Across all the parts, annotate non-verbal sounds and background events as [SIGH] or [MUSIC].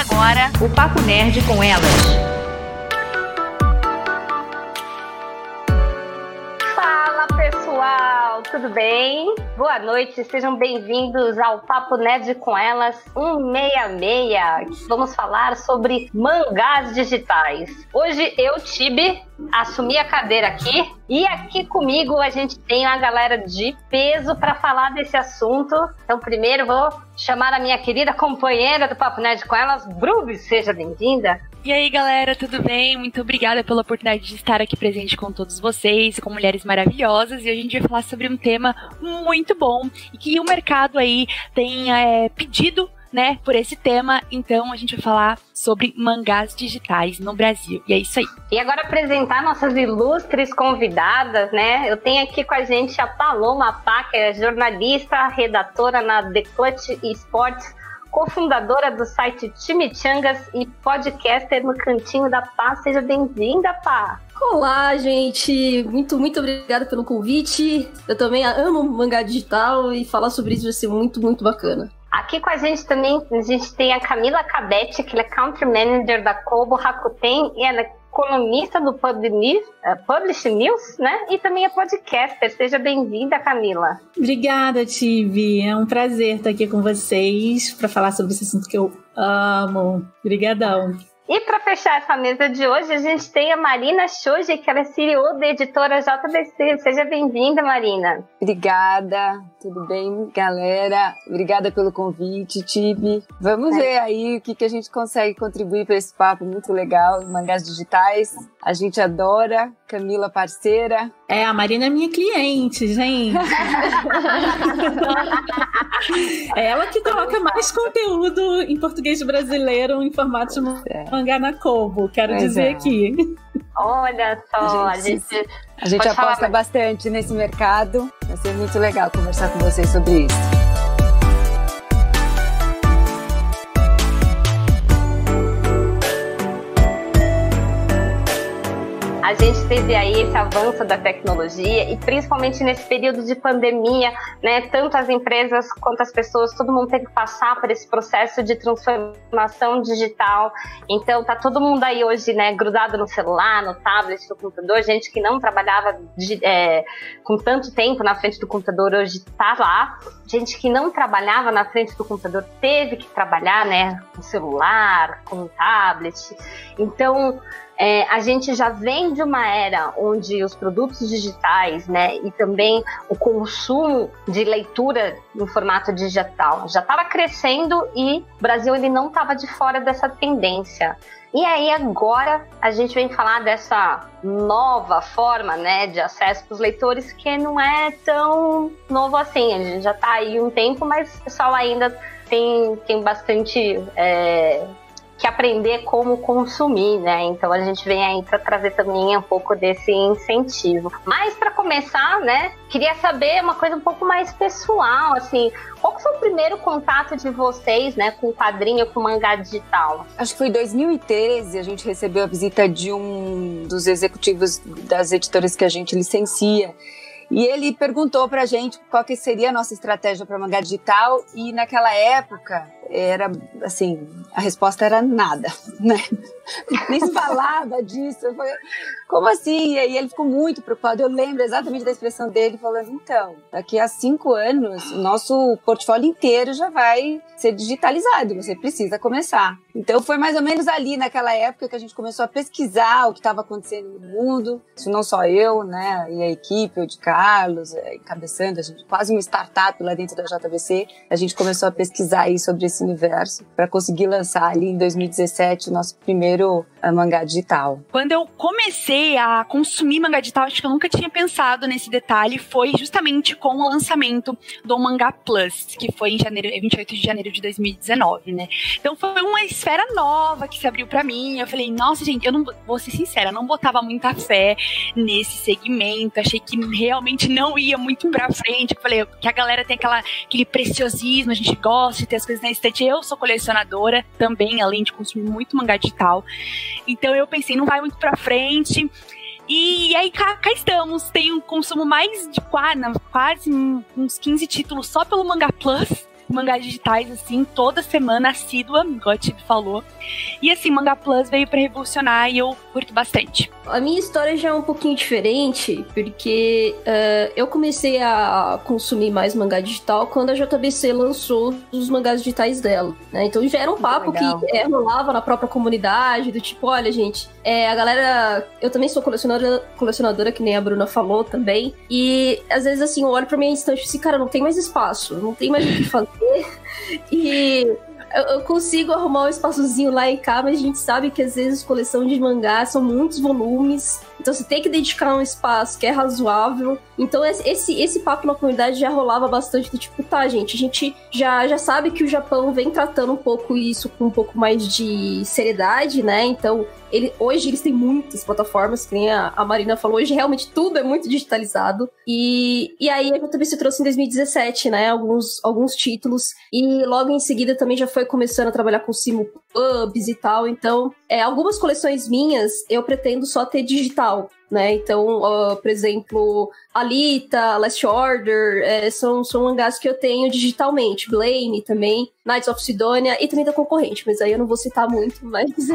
Agora o Papo Nerd com elas. Fala pessoal, tudo bem? Boa noite, sejam bem-vindos ao Papo Nerd com Elas 166. Vamos falar sobre mangás digitais. Hoje eu, Tibi, assumi a cadeira aqui e aqui comigo a gente tem uma galera de peso para falar desse assunto. Então, primeiro vou chamar a minha querida companheira do Papo Nerd com Elas, Brubi, seja bem-vinda. E aí, galera, tudo bem? Muito obrigada pela oportunidade de estar aqui presente com todos vocês, com mulheres maravilhosas. E hoje a gente vai falar sobre um tema muito bom e que o mercado aí tem é, pedido né, por esse tema. Então a gente vai falar sobre mangás digitais no Brasil. E é isso aí. E agora apresentar nossas ilustres convidadas, né? Eu tenho aqui com a gente a Paloma Pá, que é jornalista, redatora na The Clutch Esports cofundadora do site Chimichangas e podcaster no Cantinho da Pá. Seja bem-vinda, Pá! Olá, gente! Muito, muito obrigada pelo convite. Eu também amo mangá digital e falar sobre isso vai ser muito, muito bacana. Aqui com a gente também, a gente tem a Camila Cabete, que é Country Manager da Kobo Rakuten e ela é colunista do uh, Publish News, né? E também é podcaster. Seja bem-vinda, Camila. Obrigada, Tive. É um prazer estar aqui com vocês para falar sobre esse assunto que eu amo. Obrigadão. E para fechar essa mesa de hoje, a gente tem a Marina Shoji, que ela é CEO da editora JBC. Seja bem-vinda, Marina. Obrigada, tudo bem, galera? Obrigada pelo convite, Tibi. Vamos é. ver aí o que, que a gente consegue contribuir para esse papo muito legal, mangás digitais. A gente adora, Camila parceira. É, a Marina é minha cliente, gente. é ela que coloca mais conteúdo em português brasileiro em formato de mangá na Kobo, quero pois dizer é. aqui. Olha só, a gente, a gente, a gente aposta falar... bastante nesse mercado. Vai ser muito legal conversar com vocês sobre isso. A gente teve aí esse avanço da tecnologia e principalmente nesse período de pandemia, né, tanto as empresas quanto as pessoas, todo mundo teve que passar por esse processo de transformação digital. Então tá todo mundo aí hoje, né, grudado no celular, no tablet, no computador, gente que não trabalhava de, é, com tanto tempo na frente do computador hoje tá lá. Gente que não trabalhava na frente do computador teve que trabalhar, né, com celular, com tablet. Então, é, a gente já vem de uma era onde os produtos digitais, né, e também o consumo de leitura em formato digital já estava crescendo e o Brasil ele não estava de fora dessa tendência. E aí agora a gente vem falar dessa nova forma, né, de acesso para os leitores que não é tão novo assim. A gente já está aí um tempo, mas o pessoal ainda tem, tem bastante é, que aprender como consumir, né? Então a gente vem aí para trazer também um pouco desse incentivo. Mas para começar, né, queria saber uma coisa um pouco mais pessoal, assim, qual foi o primeiro contato de vocês, né, com o quadrinho, com o mangá digital? Acho que foi em 2013, a gente recebeu a visita de um dos executivos das editoras que a gente licencia. E ele perguntou pra gente qual que seria a nossa estratégia para mangá digital e naquela época era assim, a resposta era nada, [LAUGHS] né? Nem falava disso. Falei, como assim? E aí ele ficou muito preocupado. Eu lembro exatamente da expressão dele falando: então, daqui a cinco anos, o nosso portfólio inteiro já vai ser digitalizado. Você precisa começar. Então foi mais ou menos ali naquela época que a gente começou a pesquisar o que estava acontecendo no mundo. Isso não só eu, né? E a equipe, o de Carlos, é, encabeçando, a gente quase uma startup lá dentro da JVC. A gente começou a pesquisar aí sobre esse universo para conseguir lançar ali em 2017 o nosso primeiro uh, mangá digital. Quando eu comecei a consumir mangá digital, acho que eu nunca tinha pensado nesse detalhe, foi justamente com o lançamento do Mangá Plus, que foi em janeiro, 28 de janeiro de 2019, né? Então foi uma esfera nova que se abriu para mim. Eu falei, nossa, gente, eu não vou ser sincera, não botava muita fé nesse segmento, achei que realmente não ia muito pra frente. Eu falei que a galera tem aquela, aquele preciosismo, a gente gosta de ter as coisas na estante eu sou colecionadora também, além de consumir muito mangá digital. Então eu pensei, não vai muito pra frente. E aí cá, cá, estamos. Tem um consumo mais de quase, quase uns 15 títulos só pelo Manga Plus. Mangás digitais, assim, toda semana, assídua, igual a Tibi falou. E assim, Manga Plus veio para revolucionar e eu curto bastante. A minha história já é um pouquinho diferente, porque uh, eu comecei a consumir mais mangá digital quando a JBC lançou os mangás digitais dela. Né? Então já era um papo que é, rolava na própria comunidade, do tipo, olha, gente, é, a galera. Eu também sou colecionadora, colecionadora, que nem a Bruna falou também. E às vezes assim, eu olho pra minha instante e assim, cara, não tem mais espaço, não tem mais o que fazer. [LAUGHS] e eu, consigo arrumar um espaçozinho lá em cá, mas a gente sabe que às vezes coleção de mangá são muitos volumes. Então você tem que dedicar um espaço que é razoável. Então esse, esse papo na comunidade já rolava bastante do tipo, tá, gente, a gente já, já sabe que o Japão vem tratando um pouco isso com um pouco mais de seriedade, né? Então ele, hoje eles têm muitas plataformas, que nem a, a, Marina falou, hoje realmente tudo é muito digitalizado. E, e aí a JBC trouxe em 2017, né, alguns, alguns títulos. E logo em seguida também já foi começando a trabalhar com simulpubs e tal. Então, é, algumas coleções minhas eu pretendo só ter digital né? Então, uh, por exemplo, Alita, Last Order, é, são, são mangás que eu tenho digitalmente. Blame também, Knights of Sidonia e também da concorrente, mas aí eu não vou citar muito, mas. [LAUGHS]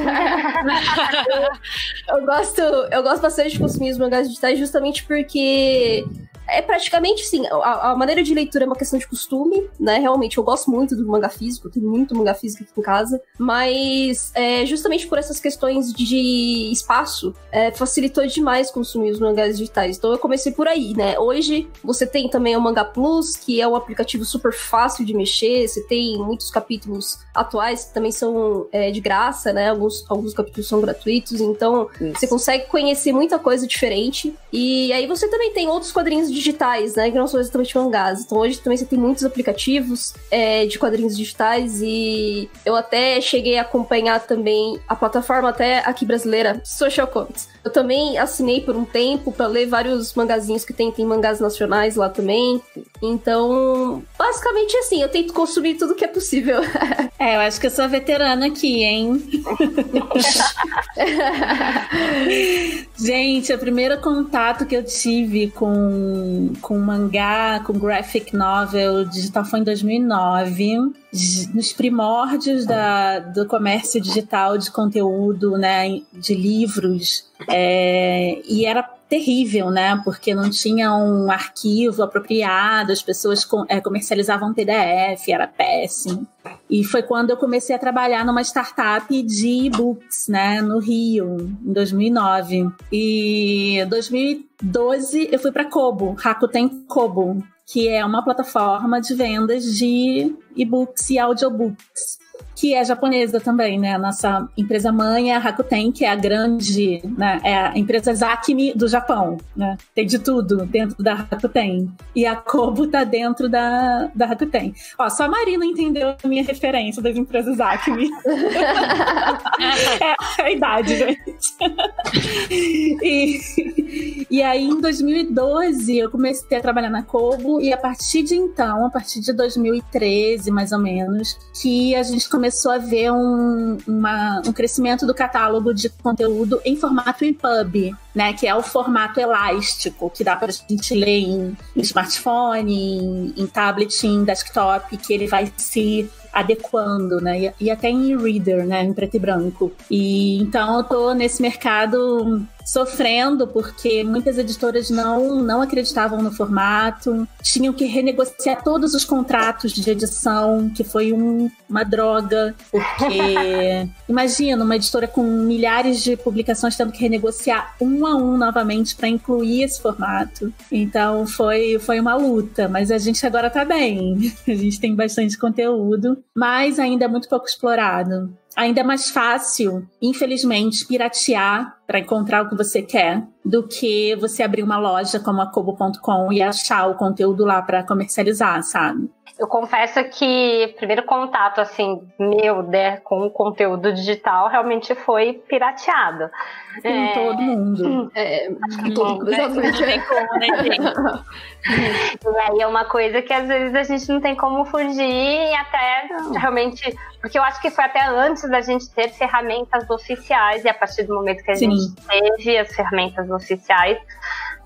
eu, eu, gosto, eu gosto bastante de consumir os mangás digitais justamente porque é praticamente sim. A, a, maneira de leitura é uma questão de costume, né? Realmente, eu gosto muito do manga físico, tenho muito manga físico aqui em casa. Mas é, justamente por essas questões de espaço, é, facilitou demais consumir os mangás digitais. Então eu comecei por aí, né? Hoje você tem também o Manga Plus, que é um aplicativo super fácil de mexer. Você tem muitos capítulos atuais que também são é, de graça, né? Alguns, alguns capítulos são gratuitos. Então Isso. você consegue conhecer muita coisa diferente. E aí você também tem outros quadrinhos digitais, né? Que não são exatamente mangás. Então hoje também você tem muitos aplicativos é, de quadrinhos digitais e eu até cheguei a acompanhar também a plataforma até aqui brasileira, Social Comics. Eu também assinei por um tempo para ler vários mangazinhos que tem, tem mangás nacionais lá também. Então, basicamente assim, eu tento consumir tudo que é possível. [LAUGHS] É, eu acho que eu sou veterana aqui, hein? Gente, o primeiro contato que eu tive com, com mangá, com graphic novel digital foi em 2009, nos primórdios da, do comércio digital de conteúdo, né, de livros. É, e era terrível, né? Porque não tinha um arquivo apropriado, as pessoas é, comercializavam PDF, era péssimo. E foi quando eu comecei a trabalhar numa startup de e-books, né, no Rio, em 2009. E em 2012 eu fui para Kobo, Rakuten Kobo, que é uma plataforma de vendas de e-books e audiobooks que é japonesa também, né? A nossa empresa mãe é a Rakuten, que é a grande, né? É a empresa Zakimi do Japão, né? Tem de tudo dentro da Rakuten. E a Kobo tá dentro da, da Rakuten. Ó, só a Marina entendeu a minha referência das empresas Zakimi. [LAUGHS] é, é a idade, gente. e, e aí, em 2012, eu comecei a trabalhar na Kobo e a partir de então, a partir de 2013, mais ou menos, que a gente começou começou a ver um, uma, um crescimento do catálogo de conteúdo em formato EPUB, né? Que é o formato elástico, que dá para a gente ler em, em smartphone, em, em tablet, em desktop, que ele vai se adequando, né? E, e até em e-reader, né? Em preto e branco. E então eu tô nesse mercado sofrendo porque muitas editoras não, não acreditavam no formato, tinham que renegociar todos os contratos de edição, que foi um, uma droga, porque [LAUGHS] imagina uma editora com milhares de publicações tendo que renegociar um a um novamente para incluir esse formato. Então foi, foi uma luta, mas a gente agora tá bem. [LAUGHS] A gente tem bastante conteúdo, mas ainda é muito pouco explorado ainda é mais fácil, infelizmente, piratear para encontrar o que você quer do que você abrir uma loja como a Kobo.com e achar o conteúdo lá para comercializar, sabe? Eu confesso que o primeiro contato, assim, meu, né, com o conteúdo digital realmente foi pirateado. Com é... todo mundo. É, todo mundo, exatamente. Não tem como, né, gente? [LAUGHS] e aí é uma coisa que às vezes a gente não tem como fugir e até realmente. Porque eu acho que foi até antes da gente ter ferramentas oficiais, e a partir do momento que a Sim. gente teve as ferramentas oficiais,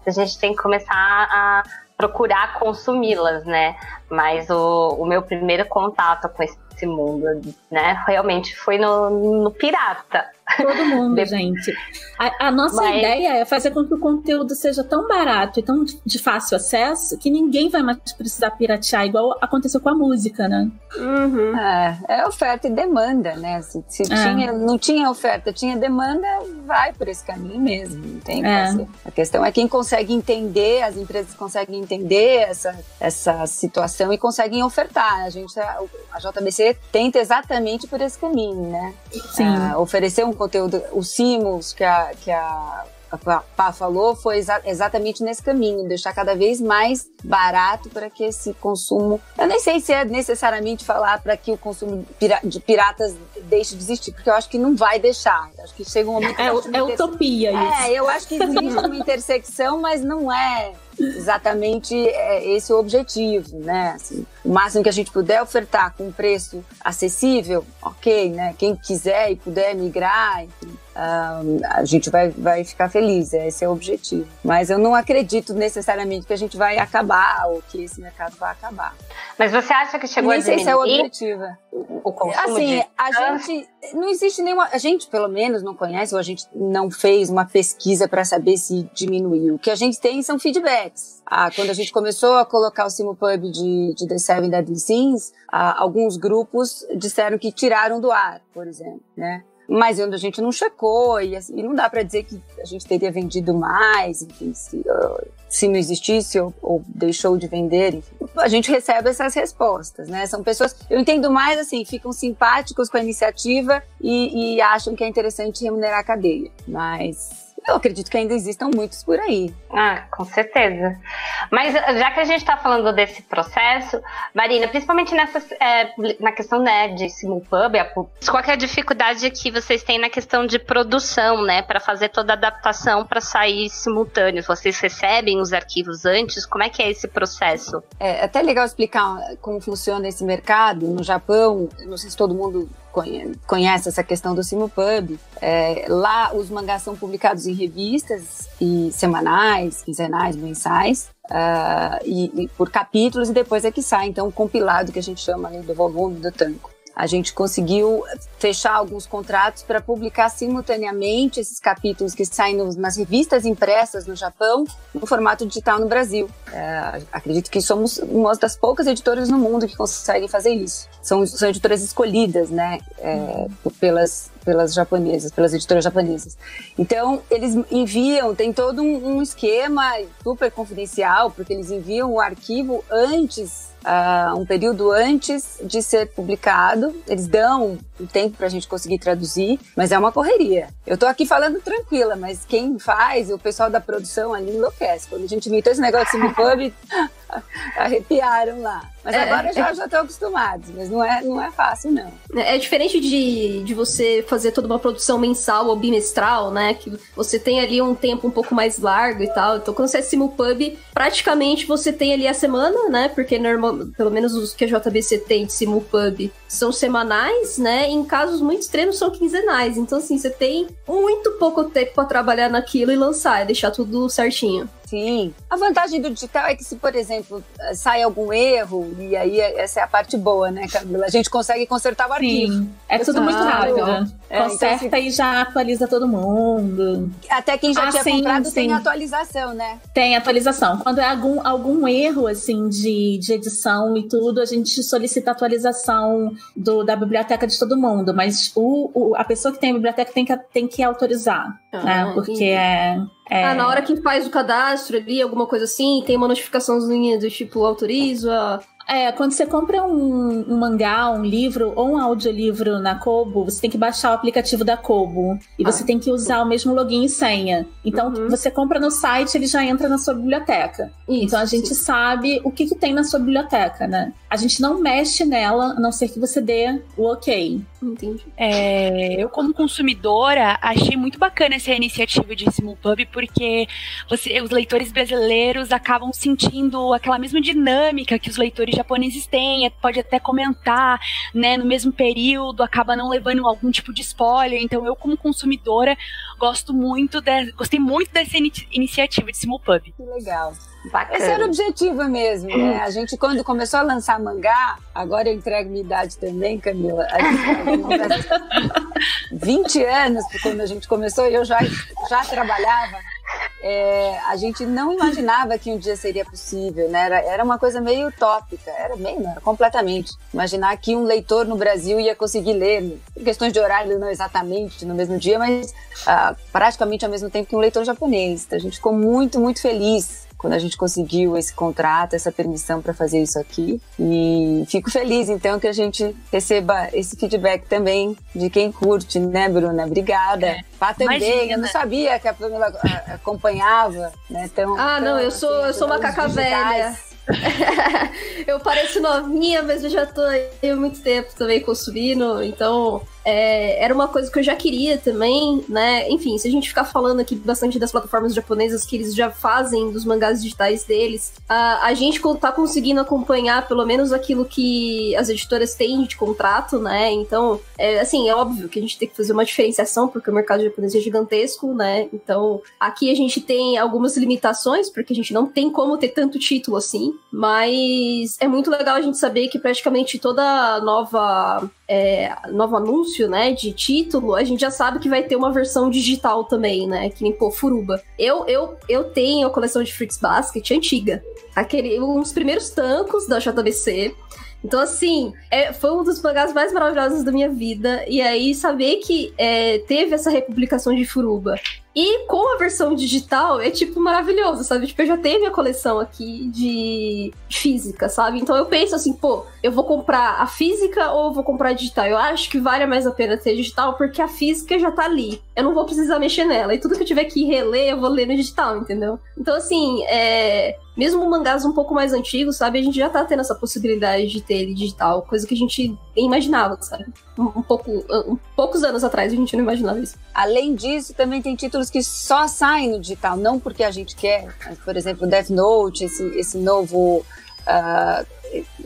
a gente tem que começar a procurar consumi-las, né? Mas o, o meu primeiro contato com esse mundo, né, realmente foi no, no pirata. Todo mundo, gente. A, a nossa Mas... ideia é fazer com que o conteúdo seja tão barato e tão de fácil acesso que ninguém vai mais precisar piratear, igual aconteceu com a música, né? Uhum. É, é oferta e demanda, né? Se, se é. tinha, não tinha oferta, tinha demanda, vai por esse caminho mesmo. Não tem é. A questão é quem consegue entender, as empresas conseguem entender essa, essa situação e conseguem ofertar. A gente, a, a JBC tenta exatamente por esse caminho, né? Sim. Uh, oferecer um conteúdo, os Simos que a, que a a Pá falou foi exa exatamente nesse caminho, deixar cada vez mais barato para que esse consumo. Eu nem sei se é necessariamente falar para que o consumo de piratas deixe de existir, porque eu acho que não vai deixar. Eu acho que chega um momento. É, é utopia isso. É, eu acho que existe uma intersecção, mas não é exatamente é, esse o objetivo, né? Assim, o máximo que a gente puder ofertar com um preço acessível, ok, né? Quem quiser e puder migrar, enfim, um, a gente vai, vai ficar feliz, esse é o objetivo. Mas eu não acredito necessariamente que a gente vai acabar ou que esse mercado vai acabar. Mas você acha que chegou Nem a diminuir? Esse é o objetivo. O consumo assim, a gente não existe nenhuma, a gente pelo menos não conhece ou a gente não fez uma pesquisa para saber se diminuiu. O que a gente tem são feedbacks. Ah, quando a gente começou a colocar o Simulpub de, de The Seven Deadly Sins, ah, alguns grupos disseram que tiraram do ar, por exemplo, né? mas a gente não checou e, assim, não dá para dizer que a gente teria vendido mais, enfim, se, uh, se não existisse ou, ou, deixou de vender, enfim. A gente recebe essas respostas, né? São pessoas, eu entendo mais assim, ficam simpáticos com a iniciativa e, e acham que é interessante remunerar a cadeia, mas eu acredito que ainda existam muitos por aí. Ah, com certeza. Mas já que a gente está falando desse processo, Marina, principalmente nessa, é, na questão né, de simulpub, qual é a dificuldade que vocês têm na questão de produção, né, para fazer toda a adaptação para sair simultâneo? Vocês recebem os arquivos antes? Como é que é esse processo? É até legal explicar como funciona esse mercado no Japão. Não sei se todo mundo conhece essa questão do Simupub. É, lá os mangás são publicados em revistas e semanais, quinzenais, mensais. Uh, e, e, por capítulos e depois é que sai então o compilado que a gente chama do volume do tanco a gente conseguiu fechar alguns contratos para publicar simultaneamente esses capítulos que saem nos, nas revistas impressas no Japão, no formato digital no Brasil. É, acredito que somos uma das poucas editoras no mundo que conseguem fazer isso. São, são editoras escolhidas, né, é, pelas, pelas japonesas, pelas editoras japonesas. Então, eles enviam, tem todo um, um esquema super confidencial, porque eles enviam o arquivo antes uh, um período antes de ser publicado. Eles dão um tempo para a gente conseguir traduzir, mas é uma correria. Eu estou aqui falando tranquila, mas quem faz, o pessoal da produção ali enlouquece. Quando a gente imitou esse negócio no pub, [LAUGHS] arrepiaram lá. Mas é, agora já, é, já estão acostumados, mas não é, não é fácil, não. É, é diferente de, de você fazer toda uma produção mensal ou bimestral, né? Que você tem ali um tempo um pouco mais largo e tal. Então, quando você é simulpub, praticamente você tem ali a semana, né? Porque normal, pelo menos os que a JBC tem de simulpub são semanais, né? E em casos muito extremos são quinzenais. Então, assim, você tem muito pouco tempo para trabalhar naquilo e lançar, e deixar tudo certinho. Sim. A vantagem do digital é que se, por exemplo, sai algum erro, e aí essa é a parte boa, né, Camila? A gente consegue consertar o arquivo. Sim. É tudo muito rápido. É, Conserta então, e já atualiza todo mundo. Até quem já ah, tinha sim, comprado sim. tem atualização, né? Tem atualização. Quando é algum, algum erro, assim, de, de edição e tudo, a gente solicita atualização do, da biblioteca de todo mundo. Mas o, o a pessoa que tem a biblioteca tem que, tem que autorizar, ah, né? Porque é é... Ah, na hora que faz o cadastro ali, alguma coisa assim, tem uma notificaçãozinha do tipo autoriza, é, quando você compra um, um, mangá, um livro ou um audiolivro na Kobo, você tem que baixar o aplicativo da Kobo. E ah, você tem que usar o mesmo login e senha. Então, uhum. você compra no site, ele já entra na sua biblioteca. Isso, então, a gente sim. sabe o que, que tem na sua biblioteca, né? A gente não mexe nela, a não ser que você dê o ok. Entendi. É, eu, como consumidora, achei muito bacana essa iniciativa de Simulpub, porque você, os leitores brasileiros acabam sentindo aquela mesma dinâmica que os leitores japoneses têm, pode até comentar, né, no mesmo período, acaba não levando algum tipo de spoiler. Então eu como consumidora gosto muito, de, gostei muito dessa in iniciativa de Simulpub. Que legal. Bacana. Esse era o objetivo mesmo, né? A gente, quando começou a lançar mangá, agora eu entrego minha idade também, Camila. A [LAUGHS] gente, 20 anos, quando a gente começou, eu já, já trabalhava é, a gente não imaginava que um dia seria possível, né? Era, era uma coisa meio utópica, era meio, era completamente. Imaginar que um leitor no Brasil ia conseguir ler, por questões de horário, não exatamente no mesmo dia, mas ah, praticamente ao mesmo tempo que um leitor japonês. Então, a gente ficou muito, muito feliz quando a gente conseguiu esse contrato, essa permissão para fazer isso aqui. E fico feliz, então, que a gente receba esse feedback também de quem curte, né, Bruna? Obrigada. É. Pá também, Imagina. eu não sabia que a Pamela acompanhava, né? Tão, ah, tão, não, eu sou, eu sou macaca velha. [LAUGHS] eu pareço novinha, mas eu já tô aí há muito tempo também consumindo, então é, era uma coisa que eu já queria também, né? Enfim, se a gente ficar falando aqui bastante das plataformas japonesas que eles já fazem dos mangás digitais deles, a, a gente tá conseguindo acompanhar pelo menos aquilo que as editoras têm de contrato, né? Então, é, assim, é óbvio que a gente tem que fazer uma diferenciação, porque o mercado japonês é gigantesco, né? Então, aqui a gente tem algumas limitações, porque a gente não tem como ter tanto título assim, mas é muito legal a gente saber que praticamente toda nova é, novo anúncio, né, de título, a gente já sabe que vai ter uma versão digital também, né, que pô, Furuba. Eu, eu, eu tenho a coleção de Fruits Basket antiga, aquele, um dos primeiros tancos da JBC, então, assim, é, foi um dos mangás mais maravilhosos da minha vida. E aí, saber que é, teve essa republicação de Furuba e com a versão digital é tipo maravilhoso, sabe? Tipo, eu já tenho minha coleção aqui de física, sabe? Então eu penso assim, pô, eu vou comprar a física ou eu vou comprar a digital? Eu acho que vale mais a pena ter digital porque a física já tá ali. Eu não vou precisar mexer nela. E tudo que eu tiver que reler, eu vou ler no digital, entendeu? Então, assim, é mesmo mangás um pouco mais antigos, sabe? A gente já tá tendo essa possibilidade de ter ele digital, coisa que a gente nem imaginava, sabe? Um, pouco, um, poucos anos atrás a gente não imaginava isso. Além disso, também tem títulos que só saem no digital, não porque a gente quer. Por exemplo, Death Note, esse, esse novo. Uh,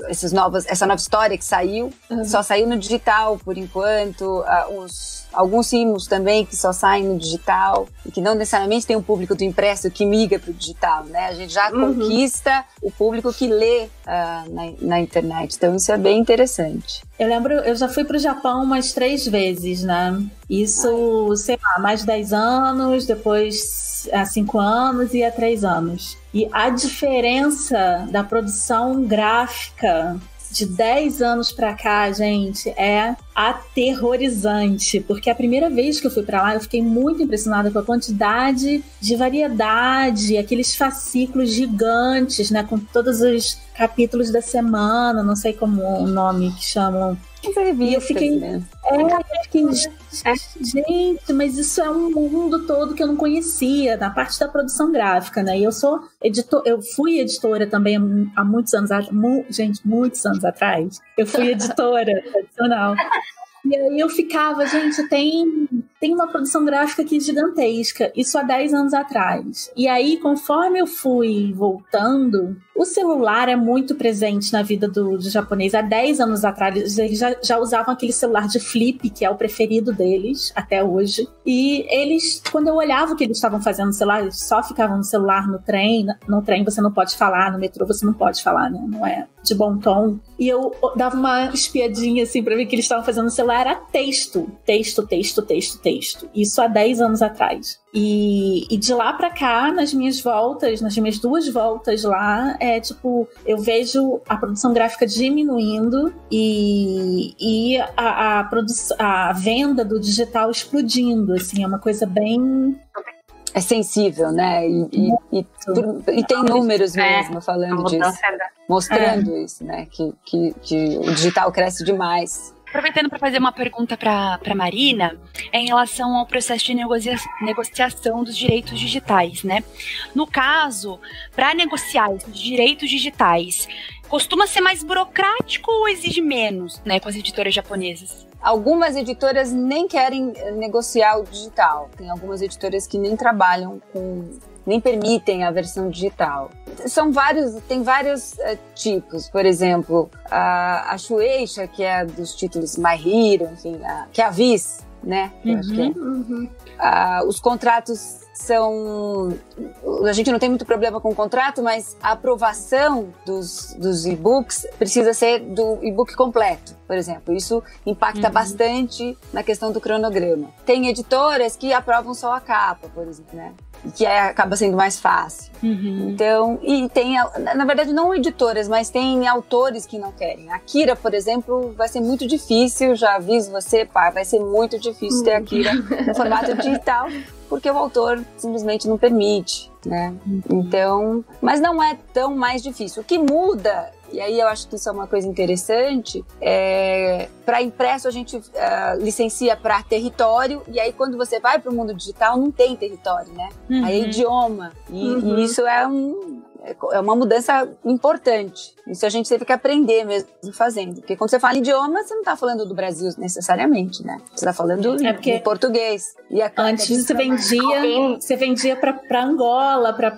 esses novas, essa nova história que saiu, uhum. só saiu no digital por enquanto. Uh, os, alguns símbolos também que só saem no digital e que não necessariamente tem um público do impresso que migra para o digital, né? A gente já uhum. conquista o público que lê uh, na, na, internet. Então isso é bem interessante. Eu lembro, eu já fui para o Japão umas três vezes, né? Isso, sei lá, mais de 10 anos, depois há 5 anos e há 3 anos. E a diferença da produção gráfica de 10 anos pra cá, gente, é aterrorizante, porque a primeira vez que eu fui para lá, eu fiquei muito impressionada com a quantidade de variedade, aqueles fascículos gigantes, né, com todos os capítulos da semana, não sei como o nome que chamam e eu fiquei, né? é, eu fiquei gente, mas isso é um mundo todo que eu não conhecia, na parte da produção gráfica, né? E eu sou editor, eu fui editora também há muitos anos, gente, muitos anos atrás. Eu fui [LAUGHS] editora tradicional. E aí eu ficava, gente, tem, tem uma produção gráfica aqui gigantesca, isso há 10 anos atrás. E aí, conforme eu fui voltando, o celular é muito presente na vida do, do japonês. Há 10 anos atrás, eles já, já usavam aquele celular de flip, que é o preferido deles até hoje. E eles, quando eu olhava o que eles estavam fazendo no celular, eles só ficavam no celular no trem. No trem você não pode falar, no metrô você não pode falar, né? Não é de bom tom. E eu dava uma espiadinha assim pra ver o que eles estavam fazendo no celular. Era texto. Texto, texto, texto, texto. Isso há 10 anos atrás. E, e de lá para cá, nas minhas voltas, nas minhas duas voltas lá, é tipo, eu vejo a produção gráfica diminuindo e, e a, a, a venda do digital explodindo, assim, é uma coisa bem é sensível, né? E, e, e, e tem números é, mesmo falando disso, mostrando é. isso, né? Que, que, que o digital cresce demais. Aproveitando para fazer uma pergunta para Marina, é em relação ao processo de negocia negociação dos direitos digitais, né? No caso, para negociar esses direitos digitais, costuma ser mais burocrático ou exige menos, né, com as editoras japonesas? Algumas editoras nem querem negociar o digital. Tem algumas editoras que nem trabalham com nem permitem a versão digital. São vários, tem vários uh, tipos. Por exemplo, a, a Shueisha, que é dos títulos My Hero, enfim, a, que é a Viz, né? Uhum, acho que é. Uhum. Uh, os contratos são. A gente não tem muito problema com o contrato, mas a aprovação dos, dos e-books precisa ser do e-book completo, por exemplo. Isso impacta uhum. bastante na questão do cronograma. Tem editoras que aprovam só a capa, por exemplo, né? que é, acaba sendo mais fácil. Uhum. Então, e tem, na verdade, não editoras, mas tem autores que não querem. A Kira, por exemplo, vai ser muito difícil, já aviso você, pá, vai ser muito difícil uhum. ter a Kira no formato [LAUGHS] digital, porque o autor simplesmente não permite, né? Uhum. Então, mas não é tão mais difícil. O que muda e aí eu acho que isso é uma coisa interessante. É, para impresso a gente uh, licencia para território e aí quando você vai para o mundo digital não tem território, né? Uhum. Aí é idioma e, uhum. e isso é um é uma mudança importante. Isso a gente teve que aprender mesmo fazendo. Porque quando você fala idioma, você não está falando do Brasil necessariamente, né? Você está falando é porque português. E Antes você vendia, você vendia para Angola, para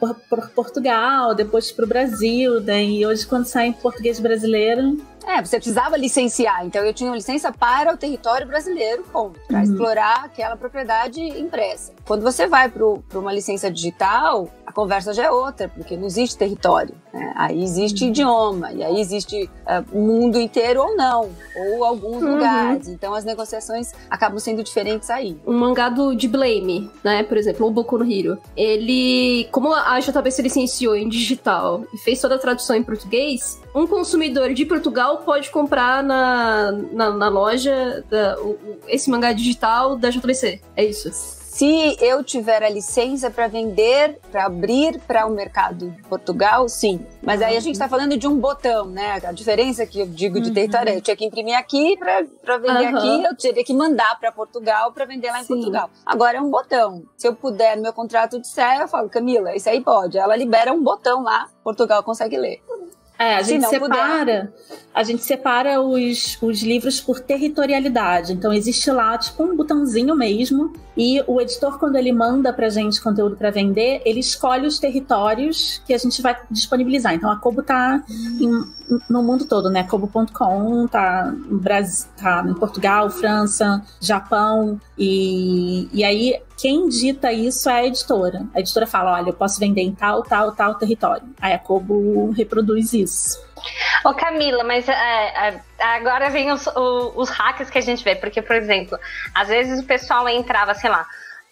Portugal, depois para o Brasil. Daí hoje, quando sai em português brasileiro, é, você precisava licenciar. Então eu tinha uma licença para o território brasileiro, para uhum. explorar aquela propriedade impressa. Quando você vai para uma licença digital, a conversa já é outra, porque não existe território. Né? Aí existe uhum. idioma, e aí existe uh, o mundo inteiro ou não, ou alguns uhum. lugares. Então as negociações acabam sendo diferentes aí. Um mangá do, de Blame, né? Por exemplo, o Boku no Hero. Ele, como a JB se licenciou em digital e fez toda a tradução em português, um consumidor de Portugal pode comprar na, na, na loja da, o, esse mangá digital da JBC. É isso. Se eu tiver a licença para vender, para abrir para o mercado de Portugal, sim. Mas aí a gente está falando de um botão, né? A diferença que eu digo de uhum. território é eu tinha que imprimir aqui para vender uhum. aqui, eu teria que mandar para Portugal para vender lá em sim. Portugal. Agora é um botão. Se eu puder, no meu contrato disser, eu falo, Camila, isso aí pode. Ela libera um botão lá, Portugal consegue ler. É, a gente separa, puder. a gente separa os, os livros por territorialidade. Então existe lá tipo um botãozinho mesmo e o editor quando ele manda pra gente conteúdo para vender, ele escolhe os territórios que a gente vai disponibilizar. Então a Kobo tá em, no mundo todo, né? Kobo.com tá no Brasil, tá em Portugal, França, Japão e, e aí quem dita isso é a editora. A editora fala: olha, eu posso vender em tal, tal, tal território. Aí a Kobo reproduz isso. Ô Camila, mas é, é, agora vem os, os, hacks que a gente vê, porque, por exemplo, às vezes o pessoal entrava, sei lá,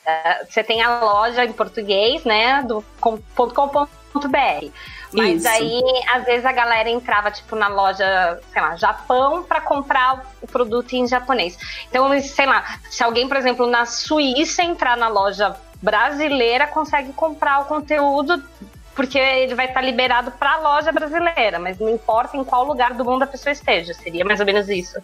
é, você tem a loja em português, né, do .com.br. Mas Isso. aí, às vezes, a galera entrava, tipo, na loja, sei lá, Japão, para comprar o produto em japonês. Então, sei lá, se alguém, por exemplo, na Suíça entrar na loja brasileira, consegue comprar o conteúdo porque ele vai estar liberado para a loja brasileira, mas não importa em qual lugar do mundo a pessoa esteja, seria mais ou menos isso.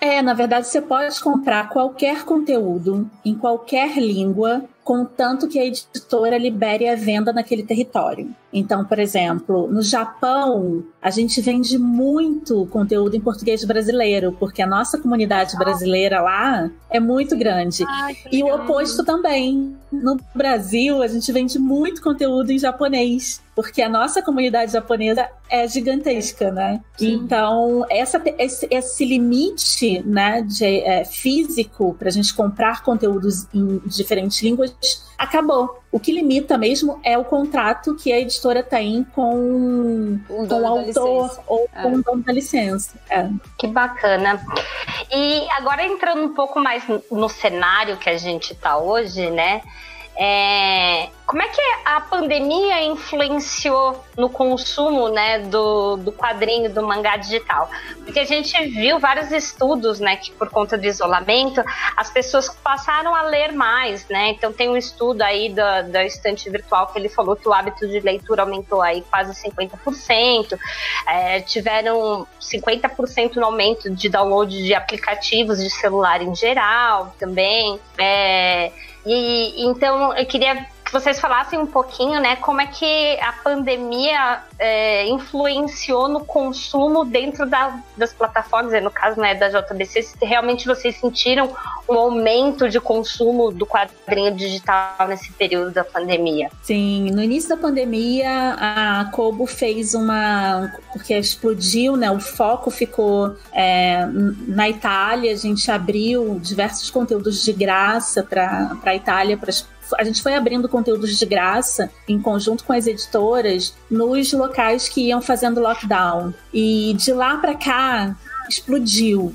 É, na verdade, você pode comprar qualquer conteúdo em qualquer língua contanto que a editora libere a venda naquele território. Então, por exemplo, no Japão, a gente vende muito conteúdo em português brasileiro, porque a nossa comunidade brasileira lá é muito grande. Ai, e o oposto também. No Brasil, a gente vende muito conteúdo em japonês, porque a nossa comunidade japonesa é gigantesca, né? Sim. Então, essa, esse, esse limite né, de, é, físico para a gente comprar conteúdos em diferentes línguas acabou. O que limita mesmo é o contrato que a editora tem com, o, com o autor ou é. com o dono da licença. É. Que bacana. E agora entrando um pouco mais no cenário que a gente está hoje, né? É, como é que a pandemia influenciou no consumo né, do, do quadrinho, do mangá digital? Porque a gente viu vários estudos né, que, por conta do isolamento, as pessoas passaram a ler mais. Né? Então, tem um estudo aí da, da estante virtual que ele falou que o hábito de leitura aumentou aí quase 50%. É, tiveram 50% no aumento de download de aplicativos de celular em geral também. É, e então eu queria que vocês falassem um pouquinho, né, como é que a pandemia é, influenciou no consumo dentro da, das plataformas, no caso né, da JBC, se realmente vocês sentiram um aumento de consumo do quadrinho digital nesse período da pandemia. Sim, no início da pandemia, a Kobo fez uma. porque explodiu, né? O foco ficou é, na Itália, a gente abriu diversos conteúdos de graça para a Itália, para a gente foi abrindo conteúdos de graça em conjunto com as editoras nos locais que iam fazendo lockdown. E de lá para cá explodiu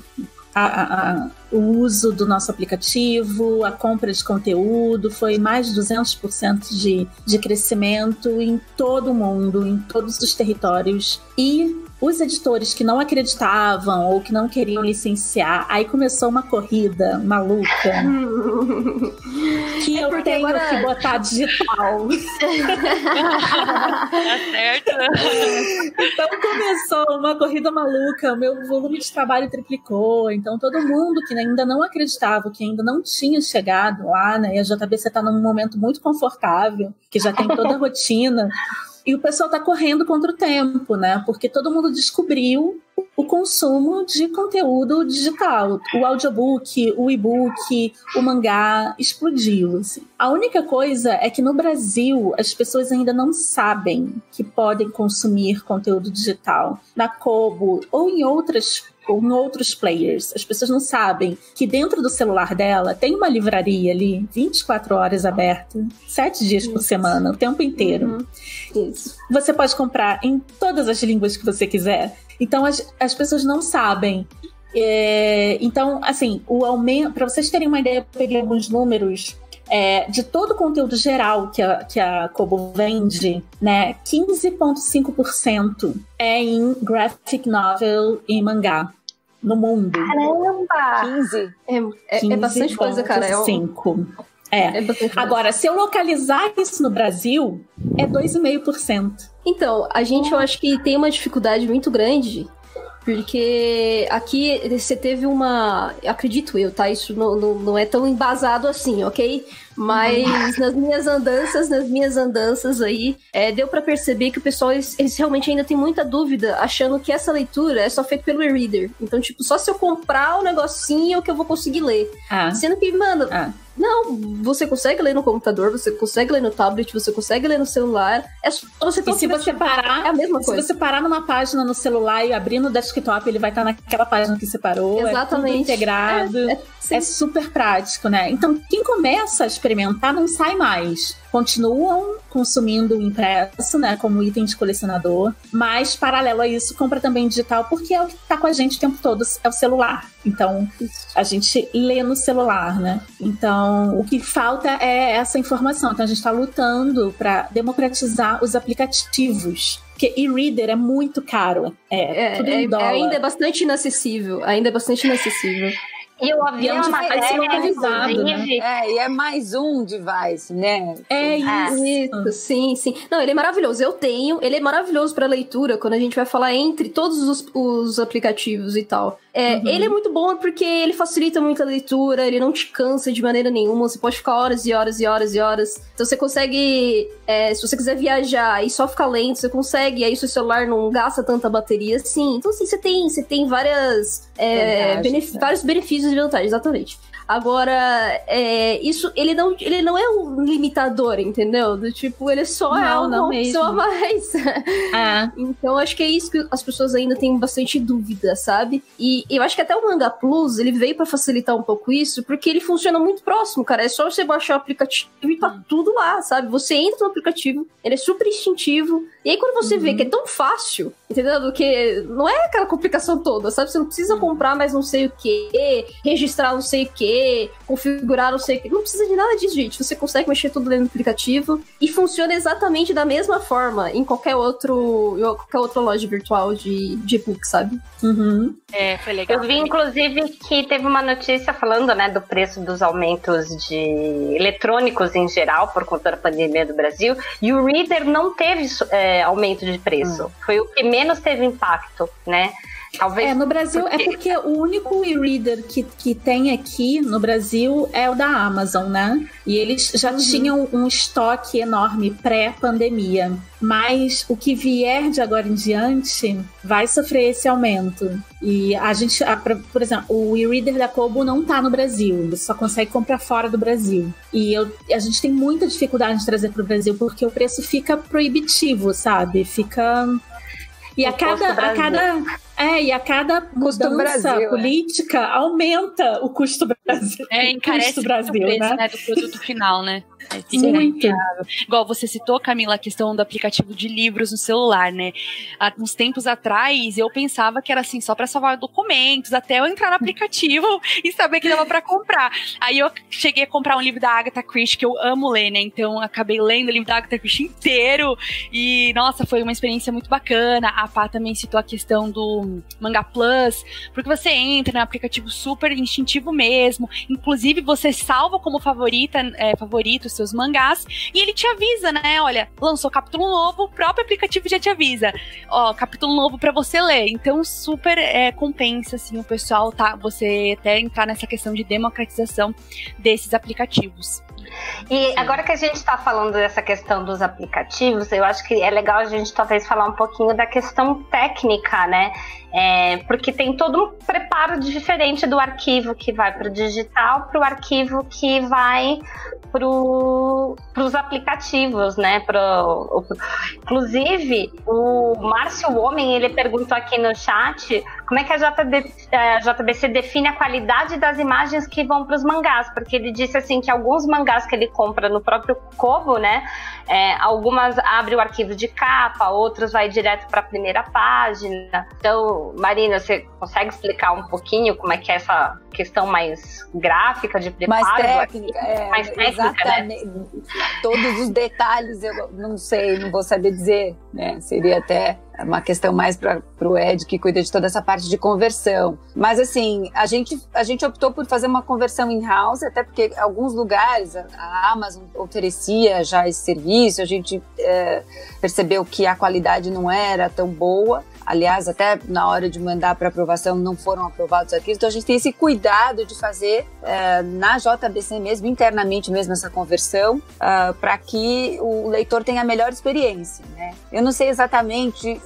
a, a, o uso do nosso aplicativo, a compra de conteúdo, foi mais de 200% de, de crescimento em todo o mundo, em todos os territórios. E os editores que não acreditavam ou que não queriam licenciar, aí começou uma corrida maluca. [LAUGHS] que é eu tenho agora... que botar digital. [LAUGHS] tá certo. então começou uma corrida maluca, meu volume de trabalho triplicou, então todo mundo que ainda não acreditava, que ainda não tinha chegado lá, né? E a JBC está num momento muito confortável, que já tem toda a rotina. E o pessoal está correndo contra o tempo, né? Porque todo mundo descobriu o consumo de conteúdo digital. O audiobook, o e-book, o mangá explodiu. Assim. A única coisa é que no Brasil as pessoas ainda não sabem que podem consumir conteúdo digital. Na Kobo ou em outras ou em outros players. As pessoas não sabem que dentro do celular dela tem uma livraria ali, 24 horas aberta, 7 dias Isso. por semana, o tempo inteiro. Uhum. Isso. Você pode comprar em todas as línguas que você quiser. Então as, as pessoas não sabem. É, então, assim, o aumento. Para vocês terem uma ideia, eu peguei alguns números é, de todo o conteúdo geral que a, que a Kobo vende, né, 15,5% é em graphic novel e mangá no mundo. Caramba! 15? É, é, é bastante coisa, cara. É 5. É. é Agora, se eu localizar isso no Brasil, é 2,5%. Então, a gente eu acho que tem uma dificuldade muito grande porque aqui você teve uma. Acredito eu, tá? Isso não, não, não é tão embasado assim, ok? Mas nas minhas andanças, nas minhas andanças aí, é, deu para perceber que o pessoal, eles, eles, realmente ainda tem muita dúvida, achando que essa leitura é só feita pelo e-reader. Então, tipo, só se eu comprar o negocinho que eu vou conseguir ler. Ah. Sendo que, mano, ah. Não, você consegue ler no computador, você consegue ler no tablet, você consegue ler no celular. É só você E se você parar, é a mesma coisa. Se você parar numa página no celular e abrir no desktop, ele vai estar naquela página que você parou. Exatamente. É integrado. É, é, é super prático, né? Então, quem começa a experimentar não sai mais continuam consumindo o impresso, né, como item de colecionador, mas paralelo a isso, compra também digital, porque é o que está com a gente o tempo todo, é o celular. Então, a gente lê no celular, né? Então, o que falta é essa informação. Então, a gente está lutando para democratizar os aplicativos porque e-reader é muito caro. É, é, é, é, ainda é bastante inacessível. Ainda é bastante inacessível. E eu havia uma matéria, né? É, e é mais um device, né? É isso. isso. Sim, sim. Não, ele é maravilhoso. Eu tenho. Ele é maravilhoso para leitura quando a gente vai falar entre todos os, os aplicativos e tal. É, uhum. Ele é muito bom porque ele facilita muito a leitura, ele não te cansa de maneira nenhuma. Você pode ficar horas e horas e horas e horas. Então você consegue. É, se você quiser viajar e só ficar lento, você consegue. Aí seu celular não gasta tanta bateria assim. Então, assim, você tem, você tem várias, é, benef vários benefícios e vantagens, exatamente. Agora, é, isso, ele não, ele não é um limitador, entendeu? Do tipo, ele só não, é uma opção a mais. [LAUGHS] É. Então, acho que é isso que as pessoas ainda têm bastante dúvida, sabe? E eu acho que até o Manga Plus, ele veio para facilitar um pouco isso, porque ele funciona muito próximo, cara. É só você baixar o aplicativo e tá tudo lá, sabe? Você entra no aplicativo, ele é super instintivo. E aí, quando você uhum. vê que é tão fácil, entendeu? Do que não é aquela complicação toda, sabe? Você não precisa comprar mais não sei o que, registrar não sei o que configurar não sei o que. Não precisa de nada disso, gente. Você consegue mexer tudo dentro do aplicativo e funciona exatamente da mesma forma em qualquer outro, em qualquer outra loja virtual de, de e-book, sabe? Uhum. É, foi legal. Eu vi, inclusive, que teve uma notícia falando, né, do preço dos aumentos de eletrônicos em geral por conta da pandemia do Brasil. E o Reader não teve é, aumento de preço. Hum. Foi o que menos teve impacto, né? Talvez. É, no Brasil, porque... é porque o único e-reader que, que tem aqui no Brasil é o da Amazon, né? E eles já uhum. tinham um estoque enorme pré-pandemia. Mas o que vier de agora em diante vai sofrer esse aumento. E a gente, a, por exemplo, o e-reader da Kobo não tá no Brasil, você só consegue comprar fora do Brasil. E eu, a gente tem muita dificuldade de trazer para o Brasil porque o preço fica proibitivo, sabe? Fica e a cada, a cada, é, e a cada mudança Brasil, é. política é. aumenta o custo Brasil. É, encarece custo Brasil, o preço, né? né? do produto final, né? É, Muito. Igual você citou, Camila, a questão do aplicativo de livros no celular, né? Há uns tempos atrás, eu pensava que era assim, só para salvar documentos, até eu entrar no aplicativo [LAUGHS] e saber que dava para comprar. Aí eu cheguei a comprar um livro da Agatha Christie, que eu amo ler, né? Então acabei lendo o livro da Agatha Christie inteiro e, nossa, foi uma experiência muito bacana. A Pá também citou a questão do Manga Plus, porque você entra no aplicativo super instintivo mesmo, inclusive você salva como favorita, é, favorito seus mangás e ele te avisa, né? Olha, lançou capítulo novo, o próprio aplicativo já te avisa. Ó, capítulo novo para você ler. Então, super é, compensa, assim, o pessoal tá, você até entrar nessa questão de democratização desses aplicativos. E agora que a gente está falando dessa questão dos aplicativos, eu acho que é legal a gente talvez falar um pouquinho da questão técnica, né? É, porque tem todo um preparo diferente do arquivo que vai para o digital para o arquivo que vai para os aplicativos, né? Pro, inclusive, o Márcio Homem ele perguntou aqui no chat como é que a, JB, a JBC define a qualidade das imagens que vão para os mangás, porque ele disse assim que alguns mangás que ele compra no próprio Kobo, né? É, algumas abre o arquivo de capa, outros vai direto para a primeira página. Então, Marina, você consegue explicar um pouquinho como é que é essa questão mais gráfica de preparo? Mais técnica, é, mais técnica, né? exatamente. Né? Todos os detalhes eu não sei, não vou saber dizer, né? Seria até uma questão mais para o Ed, que cuida de toda essa parte de conversão. Mas, assim, a gente, a gente optou por fazer uma conversão in-house, até porque alguns lugares, a Amazon oferecia já esse serviço, a gente é, percebeu que a qualidade não era tão boa. Aliás, até na hora de mandar para aprovação não foram aprovados aqui. Então a gente tem esse cuidado de fazer é, na JBC mesmo, internamente mesmo, essa conversão, ah, para que o leitor tenha a melhor experiência. Né? Eu não sei exatamente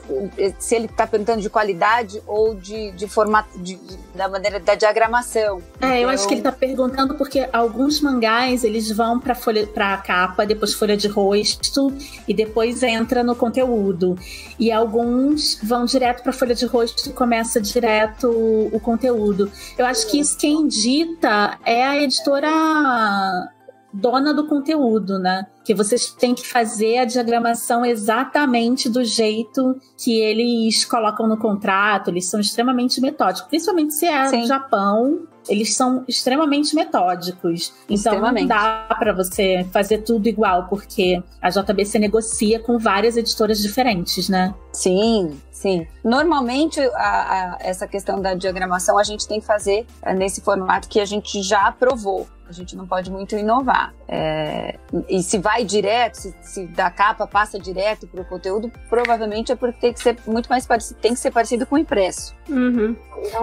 se ele está perguntando de qualidade ou de, de formato, de, de, da maneira da diagramação. É, então... eu acho que ele está perguntando porque alguns mangás eles vão para folha, para capa, depois folha de rosto e depois entra no conteúdo. E alguns vão direto para folha de rosto e começa direto o conteúdo. Eu acho que isso quem dita é a editora dona do conteúdo, né? Que vocês têm que fazer a diagramação exatamente do jeito que eles colocam no contrato, eles são extremamente metódicos, principalmente se é Sim. Japão, eles são extremamente metódicos. Então não dá para você fazer tudo igual, porque a JBC negocia com várias editoras diferentes, né? Sim, sim. Normalmente a, a, essa questão da diagramação a gente tem que fazer é, nesse formato que a gente já aprovou. A gente não pode muito inovar. É, e se vai direto, se, se, da capa passa direto para o conteúdo, provavelmente é porque tem que ser muito mais parecido, tem que ser parecido com o impresso. Uhum.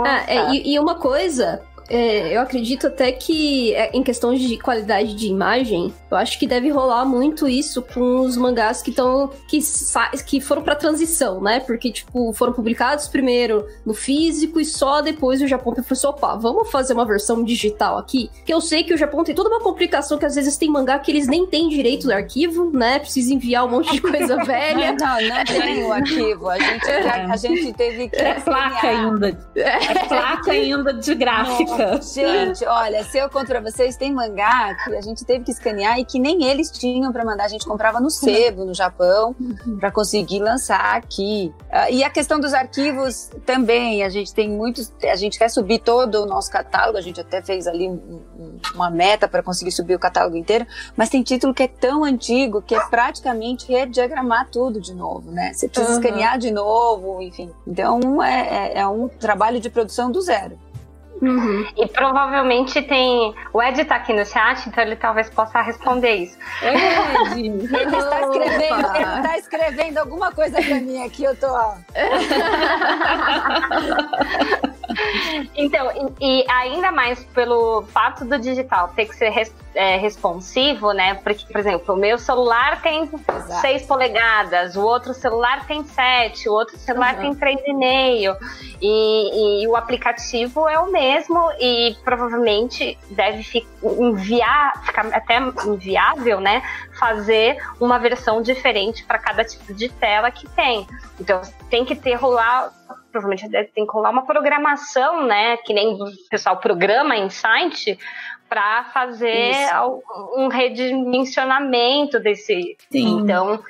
Ah, é, e, e uma coisa é, eu acredito até que, é, em questão de qualidade de imagem, eu acho que deve rolar muito isso com os mangás que estão. Que, que foram pra transição, né? Porque, tipo, foram publicados primeiro no físico e só depois o Japão pensou: opa, vamos fazer uma versão digital aqui? Que eu sei que o Japão tem toda uma complicação que às vezes tem mangá que eles nem têm direito do arquivo, né? Precisa enviar um monte de coisa [LAUGHS] velha. Não, não tem o [LAUGHS] arquivo. A gente, a, a gente teve que. É placa ainda. É placa ainda de gráfica. [LAUGHS] Gente, olha, se eu conto pra vocês, tem mangá que a gente teve que escanear e que nem eles tinham para mandar. A gente comprava no sebo, no Japão, para conseguir lançar aqui. Uh, e a questão dos arquivos também, a gente tem muitos. A gente quer subir todo o nosso catálogo, a gente até fez ali um, uma meta para conseguir subir o catálogo inteiro, mas tem título que é tão antigo que é praticamente rediagramar tudo de novo, né? Você precisa uhum. escanear de novo, enfim. Então é, é, é um trabalho de produção do zero. Uhum. E provavelmente tem. O Ed tá aqui no chat, então ele talvez possa responder isso. Ed, [LAUGHS] ele está escrevendo, ele está escrevendo alguma coisa pra mim aqui, eu tô. [LAUGHS] então, e, e, ainda mais pelo fato do digital ter que ser res, é, responsivo, né? Porque, por exemplo, o meu celular tem Exato. 6 polegadas, o outro celular tem 7, o outro celular uhum. tem 3,5. E, e o aplicativo é o mesmo e provavelmente deve enviar, ficar até inviável, né? Fazer uma versão diferente para cada tipo de tela que tem. Então tem que ter rolar provavelmente tem que rolar uma programação, né? Que nem o pessoal programa em site para fazer Isso. um redimensionamento desse. Sim. Então,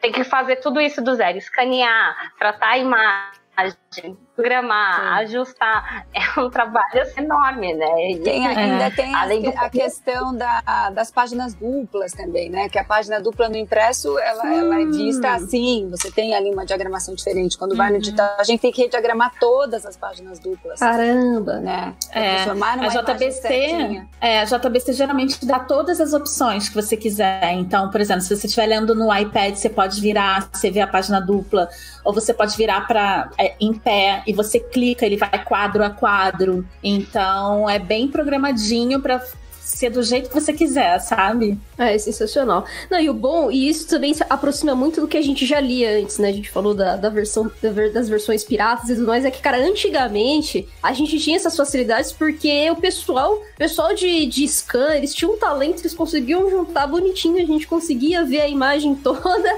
tem que fazer tudo isso do zero, escanear, tratar a imagem, programar, Sim. ajustar. É um trabalho enorme, né? Tem, ainda é. tem Além a, do... a questão da, das páginas duplas também, né? Que a página dupla no impresso, ela, hum. ela é vista assim, você tem ali uma diagramação diferente. Quando vai no uhum. digital, a gente tem que diagramar todas as páginas duplas. Caramba! Né? É, a JBC, é, a JBC geralmente dá todas as opções que você quiser. Então, por exemplo, se você estiver lendo no iPad, você pode virar, você vê a página dupla, ou você pode virar para é, em pé e você clica, ele vai quadro a quadro. Então é bem programadinho para ser do jeito que você quiser, sabe? É, é sensacional. Não, e o bom, e isso também se aproxima muito do que a gente já lia antes, né? A gente falou da, da versão das versões piratas e tudo mais. É que, cara, antigamente a gente tinha essas facilidades porque o pessoal, pessoal de, de scan, eles tinham um talento, eles conseguiam juntar bonitinho, a gente conseguia ver a imagem [LAUGHS] toda.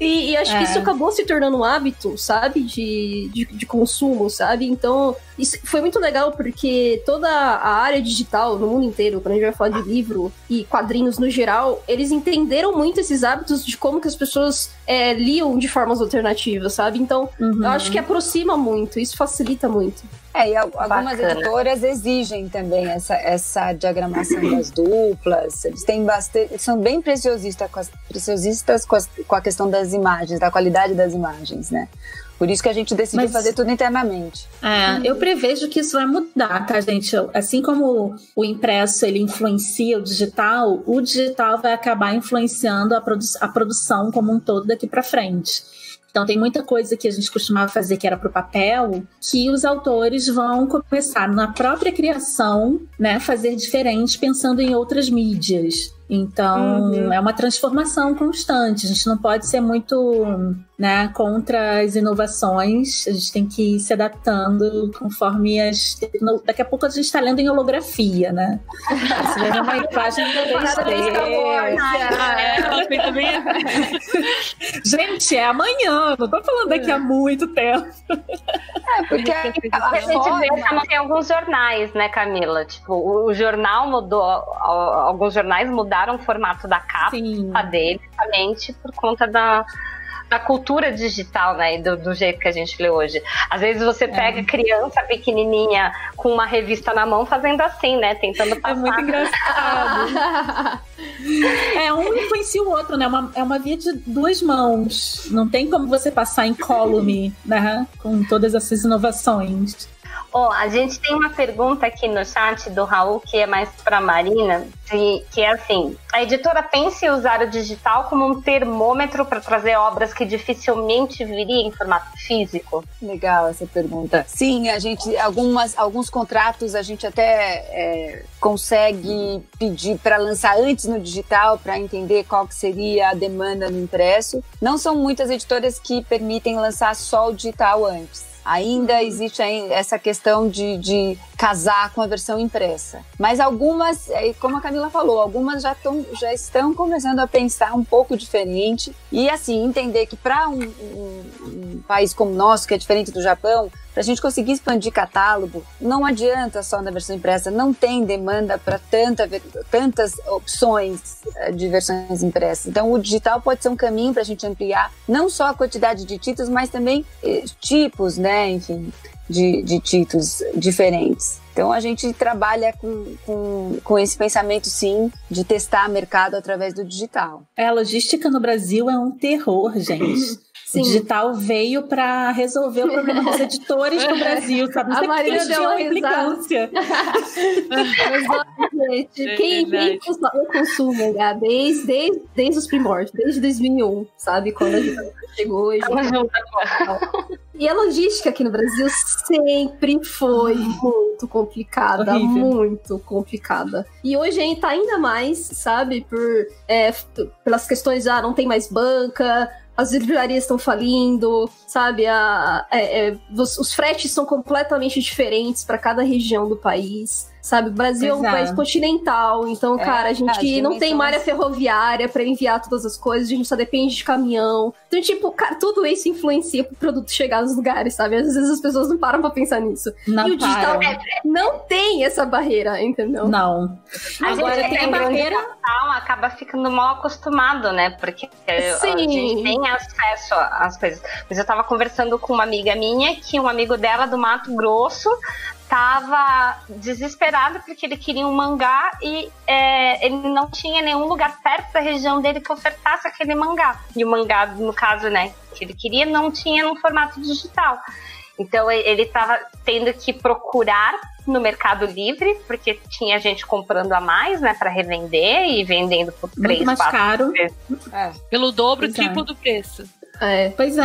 E, e acho é. que isso acabou se tornando um hábito, sabe? De, de, de consumo, sabe? Então, isso foi muito legal porque toda a área digital no mundo inteiro, quando a gente vai falar de livro e quadrinhos no geral, eles entenderam muito esses hábitos de como que as pessoas é, liam de formas alternativas, sabe? Então, uhum. eu acho que aproxima muito, isso facilita muito. É, e algumas Bacana. editoras exigem também essa, essa diagramação [CLEARS THROAT] das duplas. Eles têm bastante. Eles são bem preciosistas com, as, preciosistas com, as, com a questão das imagens, da qualidade das imagens, né? Por isso que a gente decidiu Mas, fazer tudo internamente. É, eu prevejo que isso vai mudar, tá, gente? Assim como o impresso ele influencia o digital, o digital vai acabar influenciando a, produ a produção como um todo daqui para frente. Então tem muita coisa que a gente costumava fazer que era para o papel, que os autores vão começar na própria criação, né, fazer diferente pensando em outras mídias. Então, uhum. é uma transformação constante. A gente não pode ser muito né, contra as inovações. A gente tem que ir se adaptando conforme as. Daqui a pouco a gente está lendo em holografia, né? Você vê uma imagem Gente, é amanhã. Não estou falando daqui a muito tempo. É, porque a gente vê tem alguns jornais, né, Camila? Tipo, o jornal mudou, alguns jornais mudaram mudaram o formato da capa Sim. dele, justamente por conta da, da cultura digital, né? Do, do, jeito que a gente lê hoje. Às vezes você é. pega é. criança pequenininha com uma revista na mão fazendo assim, né? Tentando passar. É muito engraçado. é, um influencia o outro, né? Uma, é uma via de duas mãos. Não tem como você passar em column, né? Com todas essas inovações. Oh, a gente tem uma pergunta aqui no chat do Raul, que é mais para Marina, que, que é assim: a editora pensa em usar o digital como um termômetro para trazer obras que dificilmente viriam em formato físico? Legal essa pergunta. Sim, a gente algumas alguns contratos a gente até é, consegue pedir para lançar antes no digital para entender qual que seria a demanda no impresso. Não são muitas editoras que permitem lançar só o digital antes. Ainda existe essa questão de, de casar com a versão impressa. Mas algumas, é, como a Camila falou, algumas já, tão, já estão começando a pensar um pouco diferente e assim entender que para um, um, um país como o nosso, que é diferente do Japão, para a gente conseguir expandir catálogo, não adianta só na versão impressa, não tem demanda para tanta, tantas opções eh, de versões impressas. Então, o digital pode ser um caminho para a gente ampliar não só a quantidade de títulos, mas também eh, tipos, né? Enfim, de, de títulos diferentes. Então a gente trabalha com, com, com, esse pensamento, sim, de testar mercado através do digital. É, a logística no Brasil é um terror, gente. [CLEARS THROAT] Sim. O digital veio para resolver o problema dos [LAUGHS] editores no Brasil, sabe? Não a Marina deu uma implicância. [LAUGHS] Mas, gente, é quem, quem consome, eu consumo mangá desde, desde, desde os primórdios, desde 2001, sabe? Quando a gente chegou. A gente... E a logística aqui no Brasil sempre foi muito complicada, Horrível. muito complicada. E hoje ainda ainda mais, sabe, por é, pelas questões, ah, não tem mais banca, as livrarias estão falindo, sabe? A, é, é, os, os, fretes são completamente diferentes para cada região do país. Sabe, o Brasil Exato. é um país continental, então, é, cara, a gente não tem malha ferroviária para enviar todas as coisas, a gente só depende de caminhão. Então, tipo, cara, tudo isso influencia pro produto chegar nos lugares, sabe? Às vezes as pessoas não param pra pensar nisso. Não e o digital é, não tem essa barreira, entendeu? Não. Agora tem a barreira. Digital, acaba ficando mal acostumado, né? Porque Sim. a gente tem acesso às coisas. Mas eu tava conversando com uma amiga minha que um amigo dela do Mato Grosso estava desesperado porque ele queria um mangá e é, ele não tinha nenhum lugar perto da região dele que ofertasse aquele mangá. E o mangá, no caso, né, que ele queria, não tinha no formato digital. Então ele estava tendo que procurar no Mercado Livre, porque tinha gente comprando a mais, né, para revender e vendendo por três, mais caro. É. Pelo dobro, Exato. triplo do preço. É. Pois é.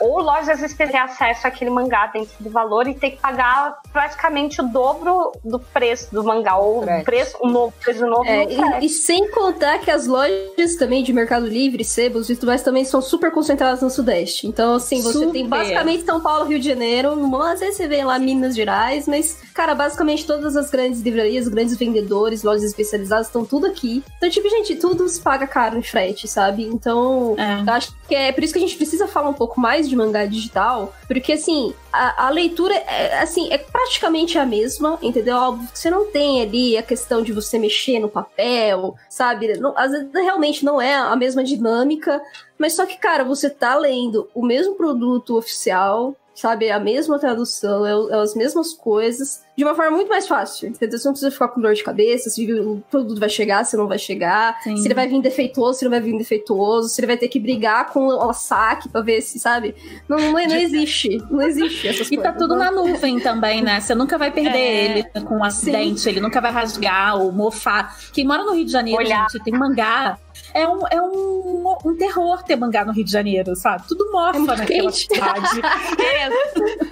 Ou lojas às vezes ter acesso àquele mangá dentro do valor e ter que pagar praticamente o dobro do preço do mangá, ou o preço, um novo preço novo. É, e, e, sem contar que as lojas também de Mercado Livre, sebos e tudo mais também são super concentradas no Sudeste. Então, assim, você super. tem basicamente São Paulo, Rio de Janeiro, às vezes você vê lá Minas Gerais, mas, cara, basicamente todas as grandes livrarias, grandes vendedores, lojas especializadas estão tudo aqui. Então, tipo, gente, tudo se paga caro em frete, sabe? Então, é. eu acho que é por isso que a gente precisa falar um pouco mais de mangá digital, porque assim, a, a leitura é, assim, é praticamente a mesma, entendeu? Óbvio que você não tem ali a questão de você mexer no papel, sabe? Não, às vezes realmente não é a mesma dinâmica, mas só que, cara, você tá lendo o mesmo produto oficial, sabe? A mesma tradução, é, é, as mesmas coisas, de uma forma muito mais fácil, entendeu? Você não precisa ficar com dor de cabeça, se o produto vai chegar, se não vai chegar, Sim. se ele vai vir defeituoso, se não vai vir defeituoso, se ele vai ter que brigar com o saque pra ver se, sabe? Não, não, não existe, não existe essas e coisas. E tá tudo na nuvem também, né? Você nunca vai perder é. ele com um acidente, Sim. ele nunca vai rasgar ou mofar. Quem mora no Rio de Janeiro, Olhar. gente, tem mangá é um, é um, um terror ter mangá no Rio de Janeiro, sabe? Tudo mofa é naquela cidade. [LAUGHS] é,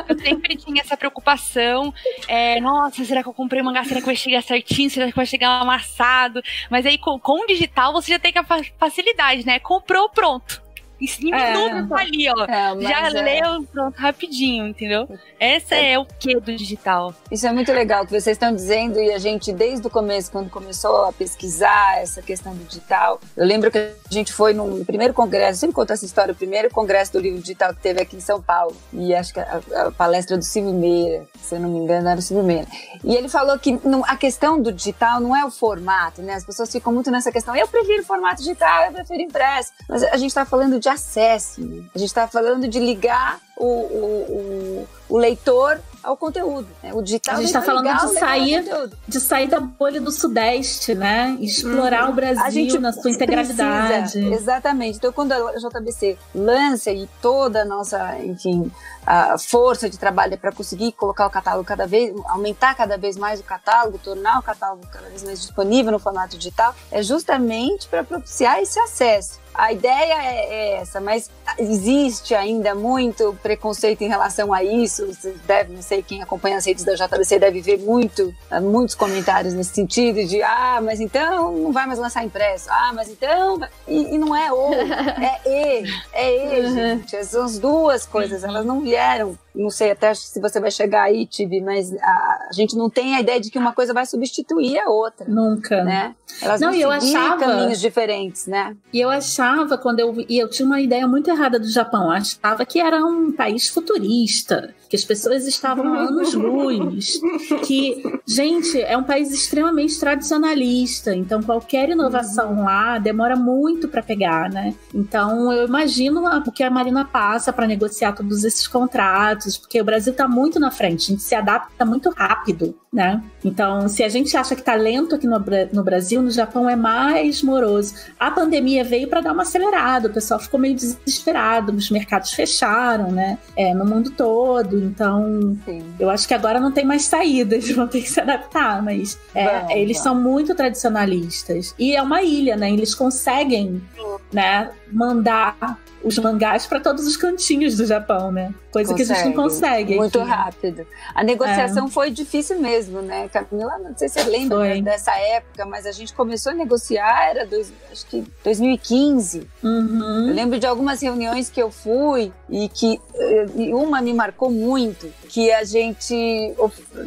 eu sempre tinha essa preocupação. É, nossa, será que eu comprei mangá? Será que vai chegar certinho? Será que vai chegar amassado? Mas aí com, com o digital você já tem a facilidade, né? Comprou, pronto. Em é, minutos tá ali, ó. É, já é. leu pronto, rapidinho, entendeu? Essa é. é o que do digital. Isso é muito legal que vocês estão dizendo e a gente, desde o começo, quando começou a pesquisar essa questão do digital, eu lembro que a gente foi no primeiro congresso, sempre conto essa história, o primeiro congresso do livro digital que teve aqui em São Paulo, e acho que a, a palestra do Silvio Meira, se eu não me engano, era o Silvio Meira. E ele falou que não, a questão do digital não é o formato, né? As pessoas ficam muito nessa questão, eu prefiro formato digital, eu prefiro impresso, mas a gente está falando de acesso. Né? A gente está falando de ligar o, o, o, o leitor ao conteúdo. Né? O digital. A gente está falando de sair, de sair da bolha do Sudeste, né? Explorar hum. o Brasil na sua integralidade. Precisa, exatamente. Então, quando a JBC lança e toda a nossa, enfim, a força de trabalho para conseguir colocar o catálogo cada vez, aumentar cada vez mais o catálogo, tornar o catálogo cada vez mais disponível no formato digital, é justamente para propiciar esse acesso. A ideia é, é essa, mas existe ainda muito preconceito em relação a isso. Você deve, não sei, quem acompanha as redes da JBC deve ver muito, muitos comentários nesse sentido de ah, mas então não vai mais lançar impresso. Ah, mas então. E, e não é ou, é [LAUGHS] e, é e, uhum. gente. São as duas coisas, elas não vieram fizeram? Não sei até se você vai chegar aí, Tibi, mas a, a, gente não tem a ideia de que uma coisa vai substituir a outra. Nunca. Né? Elas não, vão eu achava caminhos diferentes, né? E eu achava, quando eu e eu tinha uma ideia muito errada do Japão, eu achava que era um país futurista, que as pessoas estavam anos-luz, [LAUGHS] que, gente, é um país extremamente tradicionalista, então qualquer inovação uhum. lá demora muito para pegar, né? Então eu imagino o que a Marina passa para negociar todos esses contratos porque o Brasil está muito na frente, a gente se adapta muito rápido, né? Então, se a gente acha que está lento aqui no, no Brasil, no Japão é mais moroso. A pandemia veio para dar uma acelerada, o pessoal ficou meio desesperado, os mercados fecharam, né? É, no mundo todo. Então, Sim. eu acho que agora não tem mais saída, eles [LAUGHS] vão ter que se adaptar, mas é, eles são muito tradicionalistas. E é uma ilha, né? Eles conseguem, né, mandar os mangás para todos os cantinhos do Japão, né? Coisa consegue, que a gente não consegue. Muito aqui. rápido. A negociação é. foi difícil mesmo, né, Camila? Não sei se você lembra foi. dessa época, mas a gente começou a negociar, era dois, acho que 2015. Uhum. Eu lembro de algumas reuniões que eu fui e que e uma me marcou muito, que a gente,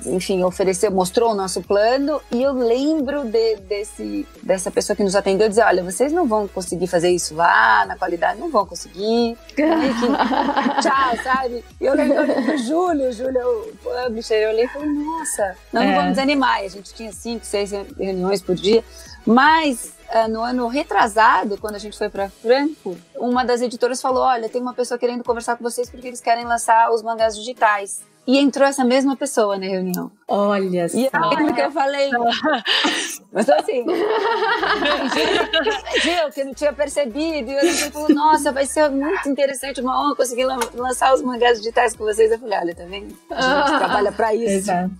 enfim, ofereceu, mostrou o nosso plano e eu lembro de, desse, dessa pessoa que nos atendeu dizer, olha, vocês não vão conseguir fazer isso lá na qualidade, não vão conseguir consegui. [LAUGHS] tchau, sabe? E eu lembro do Júlio, Júlio, o publisher, eu olhei e falei, nossa, nós é. não vamos desanimar. A gente tinha cinco, seis reuniões por dia. Mas uh, no ano retrasado, quando a gente foi para Franco, uma das editoras falou: Olha, tem uma pessoa querendo conversar com vocês porque eles querem lançar os mangás digitais. E entrou essa mesma pessoa na reunião. Olha só. E aquilo que eu falei. [LAUGHS] Mas assim. Gil, que não tinha percebido. E eu falou: Nossa, vai ser muito interessante, uma honra conseguir lançar os mangás digitais com vocês. Eu falei: Olha, tá vendo? A gente ah, trabalha pra isso. Exato.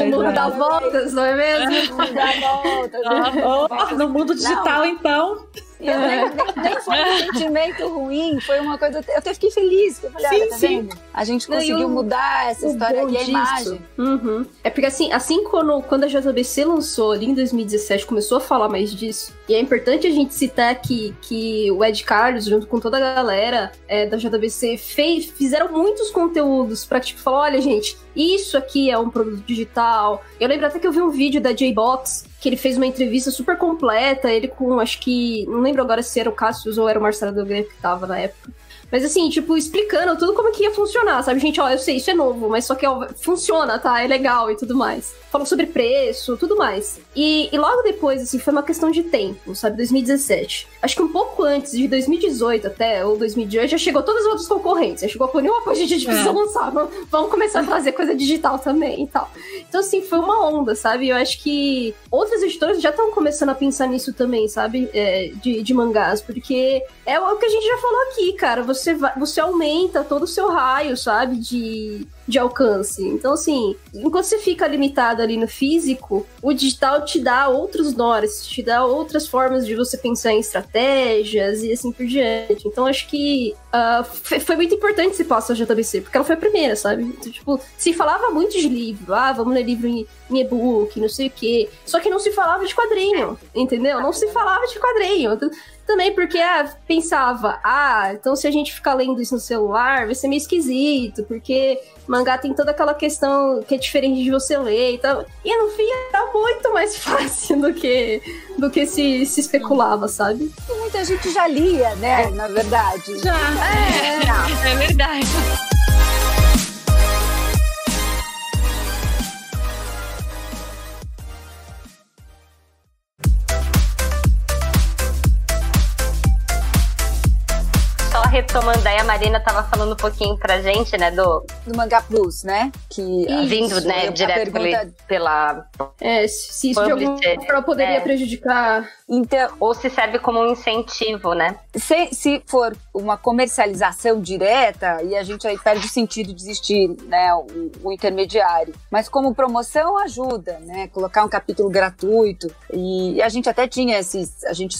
O mundo dá voltas, não é mesmo? O mundo dá voltas. Ah, no mundo digital, não. então. E eu nem, nem, nem, foi um [LAUGHS] sentimento ruim, foi uma coisa. Eu até fiquei feliz. Eu falei, sim, olha, tá sim. vendo? A gente conseguiu eu, mudar essa história e a imagem. Uhum. É porque assim, assim quando, quando a JBC lançou ali em 2017, começou a falar mais disso. E é importante a gente citar que, que o Ed Carlos, junto com toda a galera é, da JBC, fez, fizeram muitos conteúdos pra tipo, falar: olha, gente, isso aqui é um produto digital. Eu lembro até que eu vi um vídeo da J-Box que ele fez uma entrevista super completa, ele com, acho que, não lembro agora se era o Cassius ou era o Marcelo Delgado que tava na época. Mas assim, tipo, explicando tudo como que ia funcionar, sabe? Gente, ó, eu sei, isso é novo, mas só que ó, funciona, tá? É legal e tudo mais. Falou sobre preço, tudo mais. E, e logo depois, assim, foi uma questão de tempo, sabe? 2017. Acho que um pouco antes, de 2018 até, ou 2018, já chegou todas as outras concorrentes. Já chegou a Pony, opa, a gente precisa é. lançar, vamos começar a fazer coisa digital também e tal. Então, assim, foi uma onda, sabe? Eu acho que outras editoras já estão começando a pensar nisso também, sabe? É, de, de mangás, porque é o que a gente já falou aqui, cara. Você você, vai, você aumenta todo o seu raio, sabe, de, de alcance. Então, assim, enquanto você fica limitado ali no físico, o digital te dá outros nortes, te dá outras formas de você pensar em estratégias e assim por diante. Então, acho que uh, foi muito importante esse passo da JBC, porque ela foi a primeira, sabe? Então, tipo, se falava muito de livro, ah, vamos ler livro em, em e-book, não sei o quê. Só que não se falava de quadrinho, entendeu? Não se falava de quadrinho. Também porque ah, pensava, ah, então se a gente ficar lendo isso no celular, vai ser meio esquisito, porque mangá tem toda aquela questão que é diferente de você ler e tal. E no fim tá muito mais [LAUGHS] fácil do que, do que se, se especulava, sabe? Muita gente já lia, né? Na verdade. Já. É, é, é verdade. Retomando aí, a Marina tava falando um pouquinho pra gente, né, do... Do Manga Plus, né? Que Isso, vindo, né, direto pergunta... pela... É, se isso de alguma forma poderia é. prejudicar... Então, ou se serve como um incentivo, né? Se, se for uma comercialização direta, e a gente aí perde o sentido de existir, né, o, o intermediário. Mas como promoção ajuda, né? Colocar um capítulo gratuito. E, e a gente até tinha esses... A gente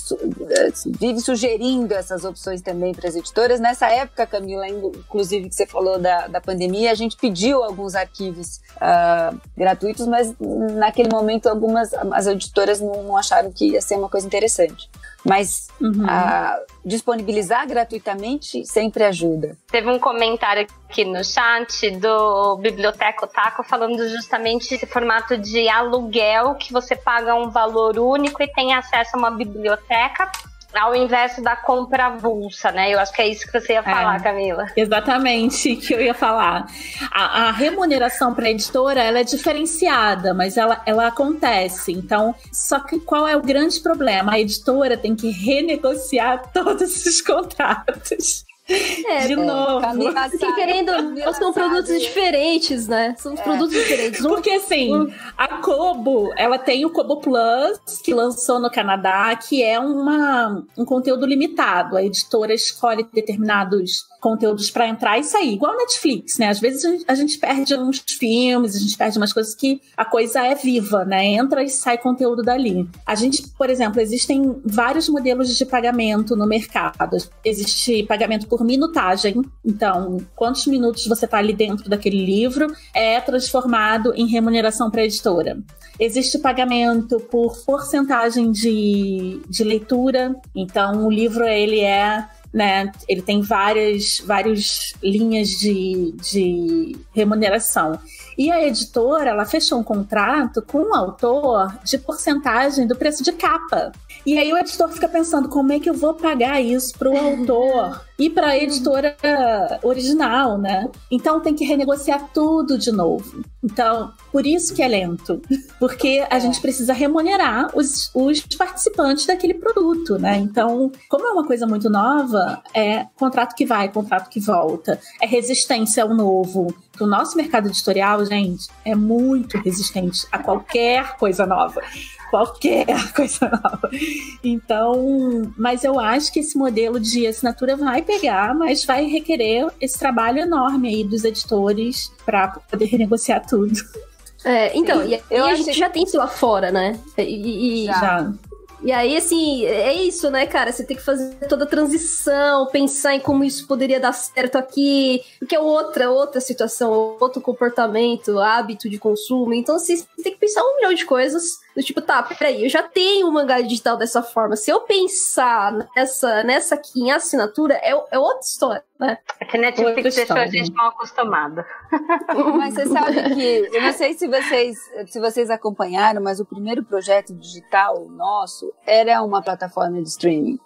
eh, vive sugerindo essas opções também para as editoras editoras. Nessa época, Camila, inclusive que você falou da, da pandemia, a gente pediu alguns arquivos uh, gratuitos, mas naquele momento algumas as editoras não, não, acharam que ia ser uma coisa interessante. Mas uhum. uh, disponibilizar gratuitamente sempre ajuda. Teve um comentário aqui no chat do Biblioteca Taco falando justamente esse formato de aluguel que você paga um valor único e tem acesso a uma biblioteca ao invés da compra avulsa, né? Eu acho que é isso que você ia falar, é, Camila. Exatamente, [LAUGHS] que eu ia falar. A, a remuneração para a editora ela é diferenciada, mas ela, ela acontece. Então, só que qual é o grande problema? A editora tem que renegociar [LAUGHS] todos os contratos. É, de é, novo. Porque querendo, são produtos diferentes, né? São é. produtos diferentes. Um, Porque assim, um... a Kobo, ela tem o Kobo Plus, que lançou no Canadá, que é uma, um conteúdo limitado. A editora escolhe determinados conteúdos para entrar e sair, igual Netflix, né? Às vezes a gente, a gente, perde uns filmes, a gente perde umas coisas que a coisa é viva, né? Entra e sai conteúdo dali. A gente, por exemplo, existem vários modelos de pagamento no mercado. Existe pagamento por minutagem, então, quantos minutos você está ali dentro daquele livro é transformado em remuneração para a editora. Existe pagamento por porcentagem de, de leitura, então o livro ele é né? Ele tem várias, várias linhas de, de remuneração. E a editora, ela fechou um contrato com o autor de porcentagem do preço de capa. E aí o editor fica pensando como é que eu vou pagar isso para o autor e para a editora original, né? Então tem que renegociar tudo de novo. Então, por isso que é lento, porque a gente precisa remunerar os, os participantes daquele produto, né? Então, como é uma coisa muito nova, é contrato que vai, contrato que volta, é resistência ao novo. O nosso mercado editorial, gente, é muito resistente a qualquer coisa nova qualquer [LAUGHS] coisa nova. Então, mas eu acho que esse modelo de assinatura vai pegar, mas vai requerer esse trabalho enorme aí dos editores para poder renegociar tudo. É, então, e, e a gente já tem isso lá fora, né? E, e já. E aí, assim, é isso, né, cara? Você tem que fazer toda a transição, pensar em como isso poderia dar certo aqui, porque é outra, outra situação, outro comportamento, hábito de consumo. Então, assim, você tem que pensar um milhão de coisas do tipo, tá, peraí, eu já tenho um mangá digital dessa forma. Se eu pensar nessa, nessa aqui em assinatura, é, é outra história, né? É que Netflix deixou a gente mal acostumada. [LAUGHS] Mas você sabe que, eu não sei se vocês, se vocês acompanharam, mas o primeiro projeto digital nosso era uma plataforma de streaming.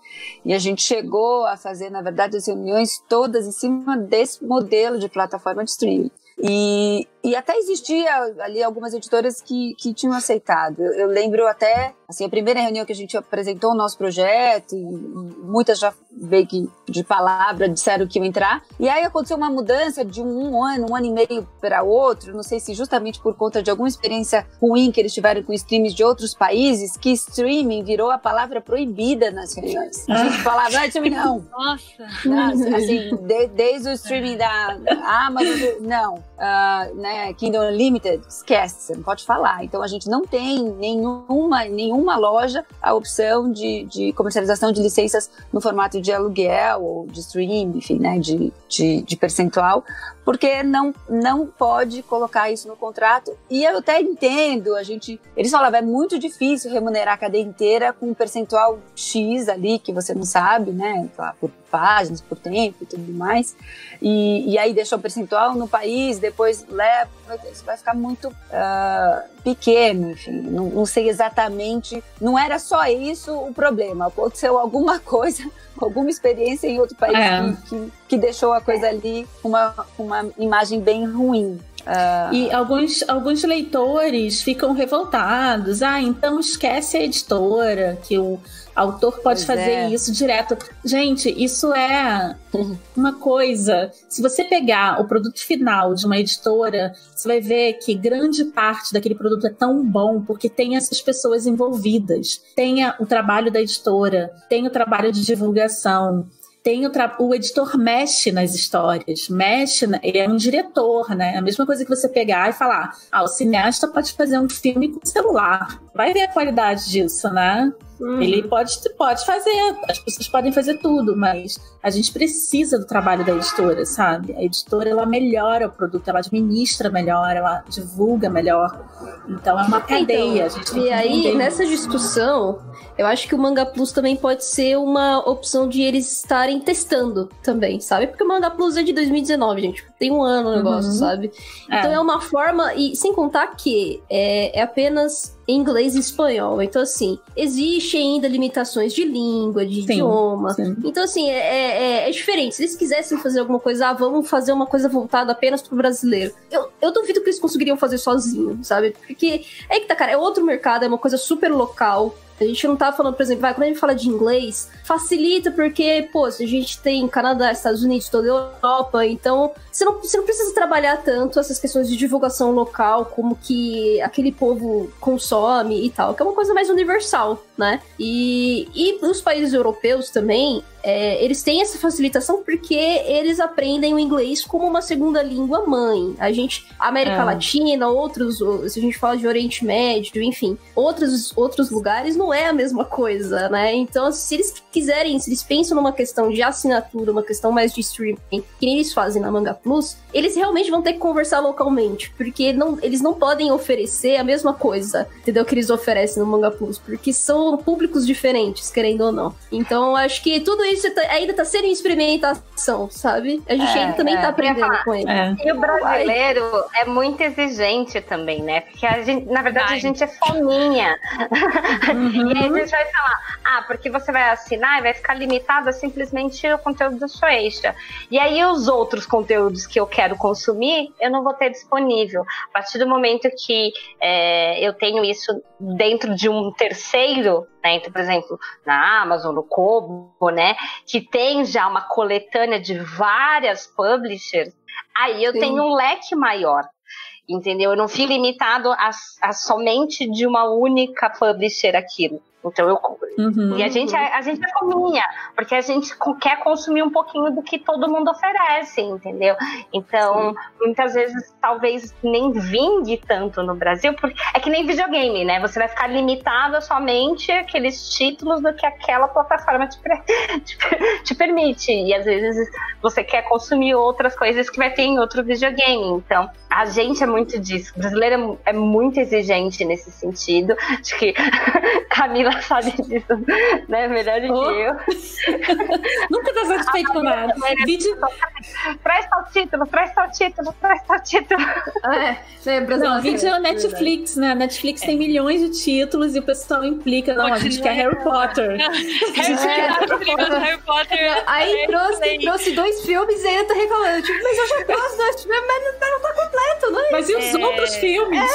E a gente chegou a fazer, na verdade, as reuniões todas em cima desse modelo de plataforma de streaming. E, e até existia ali algumas editoras que, que tinham aceitado. Eu, eu, lembro até, assim, a primeira reunião que a gente apresentou o nosso projeto, e, e muitas já veio que de palavra disseram que iam entrar. E aí aconteceu uma mudança de um, um ano, um ano e meio para outro, não sei se justamente por conta de alguma experiência ruim que eles tiveram com streams de outros países, que streaming virou a palavra proibida nas reuniões. A gente falava, não, streaming não. Nossa! Não, assim, de, desde o streaming da Amazon, não. Uh, né, Kindle Unlimited, esquece, você não pode falar. Então a gente não tem nenhuma, nenhuma loja a opção de, de comercialização de licenças no formato de aluguel ou de stream, enfim, né, de, de, de percentual, porque não, não pode colocar isso no contrato. E eu até entendo, a gente, eles falavam, é muito difícil remunerar a cadeia inteira com um percentual X ali, que você não sabe, né, por páginas, por tempo e tudo mais. E, e aí deixa o percentual no país, depois leva, isso vai ficar muito uh, pequeno, enfim, não, não, sei exatamente, não era só isso o problema, aconteceu alguma [LAUGHS] coisa, alguma experiência em outro país é. que, que, que, deixou a coisa ali uma, uma imagem bem ruim. Uh... E alguns, alguns leitores ficam revoltados. Ah, então esquece a editora, que o autor pode pois fazer é. isso direto. Gente, isso é [LAUGHS] uma coisa. Se você pegar o produto final de uma editora, você vai ver que grande parte daquele produto é tão bom porque tem essas pessoas envolvidas. Tem o trabalho da editora, tem o trabalho de divulgação, tem o, o, editor mexe nas histórias, mexe, na, ele é um diretor, né? A mesma coisa que você pegar e falar, ah, o cineasta pode fazer um filme com celular. Vai ver a qualidade disso, né? Uhum. Ele pode, pode fazer, as pessoas podem fazer tudo, mas a gente precisa do trabalho da editora, sabe? A editora ela melhora o produto, ela administra melhor, ela divulga melhor. Então é uma então, cadeia. Então, e aí, nessa discussão, eu acho que o Manga Plus também pode ser uma opção de eles estarem testando também, sabe? Porque o Manga Plus é de 2019, gente. Tem um ano o negócio, uhum. sabe? Então é. é uma forma, e sem contar que é, é apenas em inglês e espanhol. Então, assim, existe ainda limitações de língua, de sim, idioma. Sim. Então, assim, é, é, é, diferente. Se eles quisessem fazer alguma coisa, ah, vamos fazer uma coisa voltada apenas pro brasileiro. Eu, eu duvido que eles conseguiriam fazer sozinho, sabe? Porque é que tá, cara, é outro mercado, é uma coisa super local. A gente não tá falando, por exemplo, vai, quando a gente fala de inglês, facilita porque, pô, a gente tem Canadá, Estados Unidos, toda a Europa, então você não, você não precisa trabalhar tanto essas questões de divulgação local, como que aquele povo consome e tal, que é uma coisa mais universal, né? E, e os países europeus também, é, eles têm essa facilitação porque eles aprendem o inglês como uma segunda língua mãe. A gente, América é. Latina, outros, se a gente fala de Oriente Médio, enfim, outros, outros lugares não é a mesma coisa, né? Então, se eles quiserem, se eles pensam numa questão de assinatura, uma questão mais de streaming, que nem eles fazem na Manga Plus, eles realmente vão ter que conversar localmente, porque não, eles não podem oferecer a mesma coisa, entendeu? Que eles oferecem no Manga Plus, porque são públicos diferentes, querendo ou não. Então, acho que tudo isso tá, ainda tá sendo experimentação, sabe? A gente é, ainda também é. tá aprendendo com ele. É. E o brasileiro é muito exigente também, né? Porque a gente, na verdade, a gente é fominha. Uhum. e aí a gente vai falar, ah, porque você vai assinar e vai ficar limitado a simplesmente o conteúdo do Shueisha. E aí os outros conteúdos que eu quero consumir, eu não vou ter disponível. A partir do momento que é, eu tenho isso dentro de um terceiro, né, então, por exemplo, na Amazon, no Kobo, né, que tem já uma coletânea de várias publishers, aí eu Sim. tenho um leque maior entendeu? Eu não fico limitado a, a, somente de uma única publisher aquilo. Então eu uhum, e a gente é, a gente é cominha, porque a gente quer consumir um pouquinho do que todo mundo oferece, entendeu? Então, Sim. muitas vezes talvez nem vingue tanto no Brasil, porque é que nem videogame, né? Você vai ficar limitado a somente aqueles títulos do que aquela plataforma te, [LAUGHS] te, te permite. E às vezes você quer consumir outras coisas que vai ter em outro videogame. Então, a gente é muito disso. O brasileiro é, é muito exigente nesse sentido. Acho que [LAUGHS] Camila sabe disso, né? Melhor do oh. que eu. [LAUGHS] Nunca tá satisfeito com nada. Vídeo... Traz tal título, traz tal título, traz tal título. É, lembra? Não, vídeo é Netflix, né? Netflix é. tem milhões de títulos e o pessoal implica, não, a gente quer Harry Potter. Harry Potter. Aí trouxe, trouxe dois filmes e ainda tá reclamando. Tipo, mas eu já gosto dois filmes, mas não tá completo, não é? Mas e os é... outros filmes?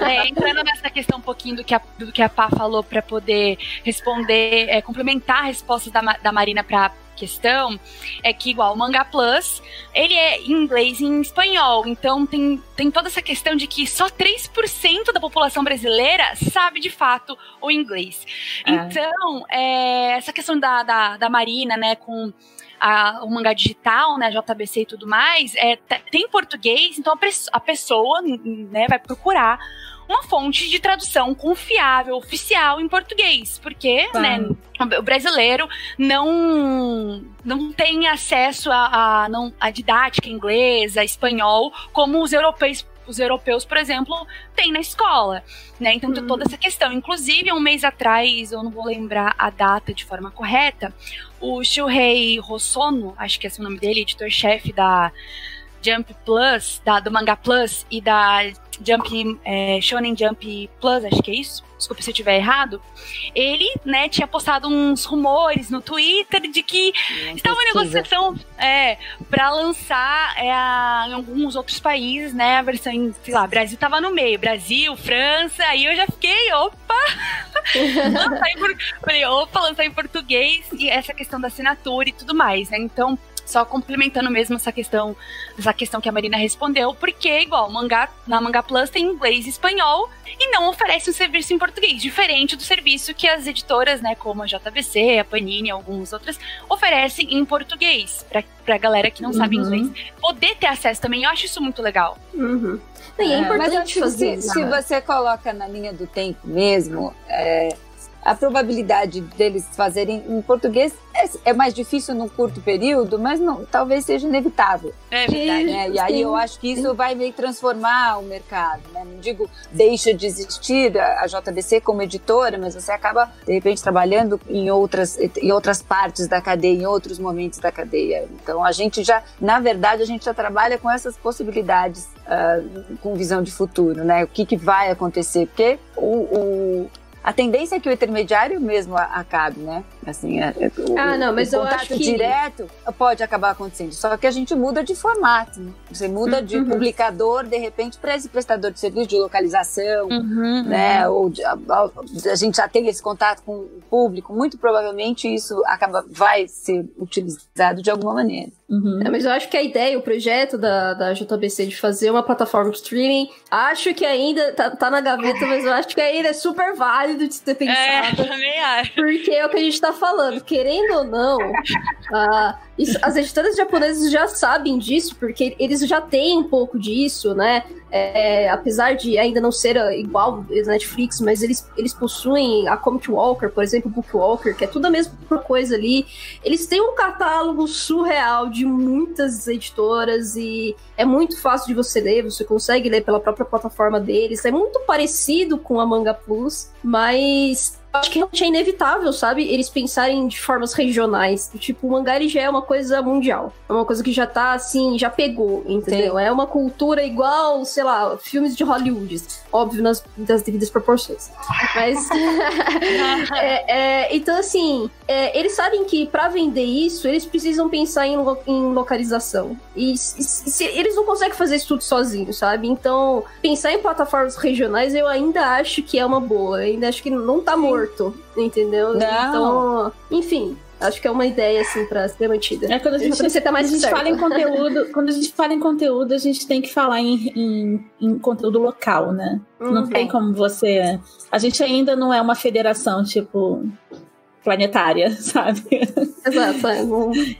É. é, entrando nessa questão um pouquinho do que a, do que a Pá falou para poder responder, é, complementar a resposta da, da Marina para questão é que igual o Manga Plus, ele é em inglês e em espanhol, então tem, tem toda essa questão de que só 3% da população brasileira sabe de fato o inglês. É. Então, é, essa questão da, da, da Marina, né, com a, o mangá digital, né, JBC e tudo mais, é, tem português, então a, a pessoa né, vai procurar uma fonte de tradução confiável, oficial em português, porque, tá. né, o brasileiro não não tem acesso a, a, não, a didática inglesa, espanhol, como os europeus os europeus, por exemplo, têm na escola, né? Então tem toda essa questão. Inclusive, um mês atrás, eu não vou lembrar a data de forma correta, o Shuhei Hosono, acho que é o nome dele, editor-chefe da Jump Plus, da, do Manga Plus e da Jump, é, Shonen Jump Plus, acho que é isso. Desculpa se eu estiver errado. Ele, né, tinha postado uns rumores no Twitter de que estava em negociação é, para lançar é, a, em alguns outros países, né, a versão em, sei lá, Brasil tava no meio, Brasil, França, aí eu já fiquei, opa! [LAUGHS] lançar em, falei, opa, lançar em português e essa questão da assinatura e tudo mais, né? Então, só complementando mesmo essa questão, essa questão que a Marina respondeu, porque igual mangá, na Manga Plus tem inglês e espanhol e não oferece um serviço em português, diferente do serviço que as editoras, né, como a JVC, a Panini e algumas outras, oferecem em português, pra, pra galera que não uhum. sabe inglês poder ter acesso também. Eu acho isso muito legal. Uhum. é, é importante mas fazer. Se, se, você coloca na linha do tempo mesmo, é, a probabilidade deles fazerem em português é, é, mais difícil num curto período, mas não, talvez seja inevitável. É verdade. Né? E aí eu acho que isso vai meio transformar o mercado. Né? Não digo deixa de existir a JBC como editora, mas você acaba, de repente, trabalhando em outras, em outras partes da cadeia, em outros momentos da cadeia. Então a gente já, na verdade, a gente já trabalha com essas possibilidades uh, com visão de futuro, né? O que, que vai acontecer? Porque o, o a tendência é que o intermediário mesmo acabe, né? Assim, é, é, o, ah, não, mas o eu contato acho que... direto pode acabar acontecendo. Só que a gente muda de formato. Né? Você muda de Uhum. publicador, de repente, para esse prestador de serviço de localização, Uhum, né? Ou de- a, a- a gente já tem esse contato com o público. Muito provavelmente isso acaba, vai ser utilizado de alguma maneira. Uhum. É, mas eu acho que a ideia, o projeto da, da JBC de fazer uma plataforma de streaming, acho que ainda tá, tá na gaveta, mas eu acho que ainda é super válido de se ter É, pensado. também acho. Porque é o que a gente tá falando, querendo ou não, [LAUGHS] ah, isso- as editoras japonesas já sabem disso, porque eles já têm um pouco disso, né? É, apesar de ainda não ser igual Netflix, mas eles, eles possuem a Comic Walker, por exemplo, o Book Walker, que é tudo a mesma coisa ali. Eles têm um catálogo surreal de muitas editoras e é muito fácil de você ler, você consegue ler pela própria plataforma deles. É muito parecido com a Manga Plus, mas acho que realmente é inevitável, sabe? Eles pensarem de formas regionais. Tipo, o mangá ele já é uma coisa mundial. É uma coisa que já tá assim, já pegou, entendeu? É uma cultura igual, sei lá, filmes de Hollywood. Óbvio, nas, nas devidas proporções. Mas. [LAUGHS] é, é, então, assim, é, eles sabem que pra vender isso, eles precisam pensar em, lo- em localização. E, se- se- eles não conseguem fazer isso tudo sozinhos, sabe? Então, pensar em plataformas regionais eu ainda acho que é uma boa. Eu ainda acho que não tá morto, entendeu? Não. Então, enfim. Acho que é uma ideia, assim, pra ser mantida. É quando a gente, Você tá mais quando a gente fala em conteúdo, [LAUGHS] quando a gente fala em conteúdo, a gente tem que falar em, em, em conteúdo local, né? Não Uhum. tem como você. A gente ainda não é uma federação, tipo, planetária, [LAUGHS] sabe? Exato. é,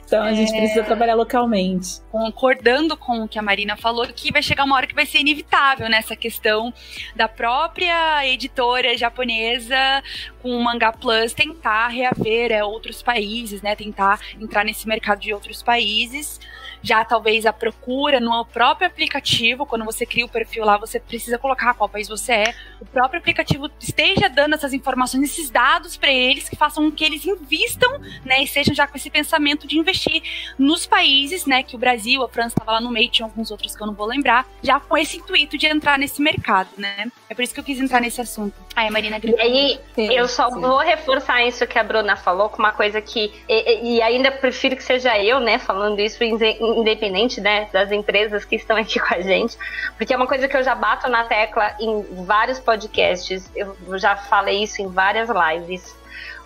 Então a gente precisa trabalhar localmente. concordando com o que a Marina falou, que vai chegar uma hora que vai ser inevitável nessa questão da própria editora japonesa com o Manga Plus tentar reaver é, outros países, né? Tentar entrar nesse mercado de outros países. Já talvez a procura no próprio aplicativo, quando você cria o perfil lá, você precisa colocar qual país você é. O próprio aplicativo esteja dando essas informações, esses dados para eles, que façam com que eles invistam, né? E sejam já com esse pensamento de investir nos países, né, que o Brasil, a França estava lá no meio, tinha alguns outros que eu não vou lembrar, já com esse intuito de entrar nesse mercado, né? É por isso que eu quis entrar nesse assunto. Aí a Marina E aí, Sim, eu só sim. vou reforçar isso que a Bruna falou, com uma coisa que. E, e ainda prefiro que seja eu, né, falando isso, inde- independente né, das empresas que estão aqui [LAUGHS] com a gente, porque é uma coisa que eu já bato na tecla em vários podcasts, eu já falei isso em várias lives.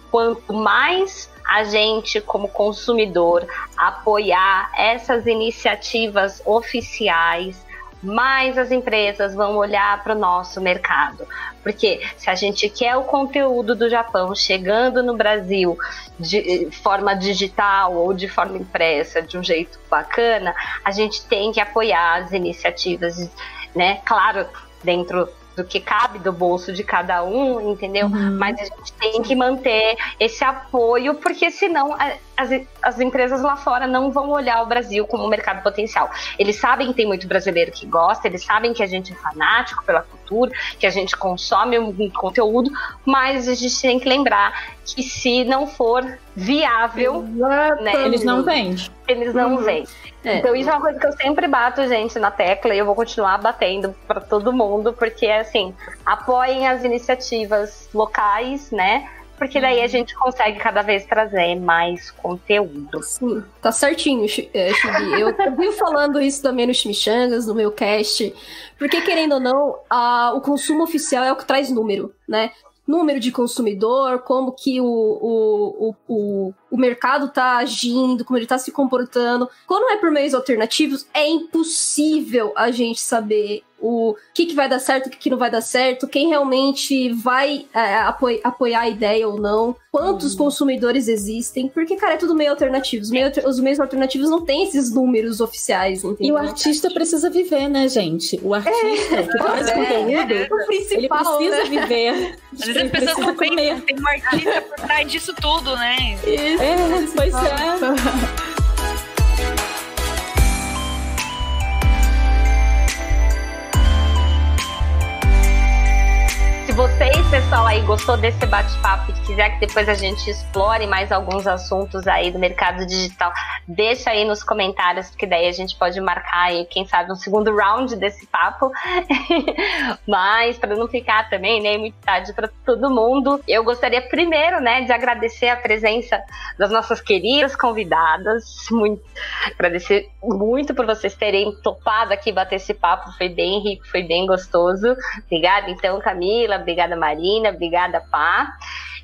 Quanto mais a gente, como consumidor, apoiar essas iniciativas oficiais, mais as empresas vão olhar para o nosso mercado. Porque se a gente quer o conteúdo do Japão chegando no Brasil de forma digital ou de forma impressa, de um jeito bacana, a gente tem que apoiar as iniciativas, né? Claro, dentro do que cabe do bolso de cada um, entendeu? Mas a gente tem que manter esse apoio, porque senão as, as empresas lá fora não vão olhar o Brasil como um mercado potencial. Eles sabem que tem muito brasileiro que gosta, eles sabem que a gente é fanático pela cultura, que a gente consome um conteúdo, mas a gente tem que lembrar que se não for viável, né, Eles não vêm. eles não Uhum. vêm. É. Então isso é uma coisa que eu sempre bato, gente, na tecla e eu vou continuar batendo para todo mundo, porque assim, apoiem as iniciativas locais, né? Porque daí a gente consegue cada vez trazer mais conteúdo. Sim, tá certinho, Chi- Chibi. Eu vi falando isso também no Chimichangas, no meu cast. Porque, querendo ou não, a- o consumo oficial é o que traz número, né? Número de consumidor, como que o, o, o, o, o mercado tá agindo, como ele tá se comportando. Quando é por meios alternativos, é impossível a gente saber o que, que vai dar certo, o que, que não vai dar certo, quem realmente vai é, apoi- apoiar a ideia ou não, quantos consumidores existem, porque, cara, é tudo meio alternativo. Os, meio, os meios alternativos não têm esses números oficiais, E entendeu? o artista precisa viver, né, gente? O artista que faz É. conteúdo, o ele principal, precisa né? viver. Às vezes Ele as pessoas não comer. pensam, tem um artista por trás disso tudo, né? Isso. É, pois é. Vocês, pessoal, aí gostou desse bate-papo e quiser que depois a gente explore mais alguns assuntos aí do mercado digital, deixa aí nos comentários, porque daí a gente pode marcar aí, quem sabe, um segundo round desse papo. [LAUGHS] Mas para não ficar também, né, muito tarde para todo mundo, eu gostaria primeiro, né, de agradecer a presença das nossas queridas convidadas, muito agradecer muito por vocês terem topado aqui bater esse papo, foi bem rico, foi bem gostoso. Obrigada então, Camila, obrigada Marina, obrigada Pá.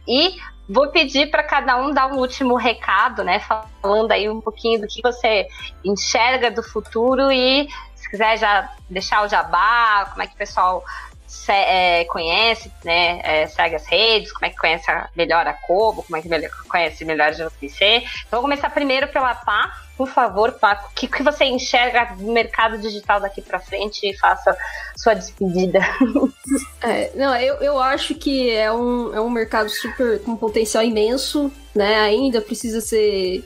E Vou pedir para cada um dar um último recado, né? Falando aí um pouquinho do que você enxerga do futuro e se quiser já deixar o jabá, como é que o pessoal é, conhece, né? É, segue as redes, como é que conhece melhor a Cobo, como é que melhor, conhece melhor a JPC. Então, vou começar primeiro pela Pá. Por favor, Paco, o que, que você enxerga do mercado digital daqui para frente e faça sua despedida? [LAUGHS] É, não, eu, eu acho que é um, é um mercado super com potencial imenso, né? Ainda precisa ser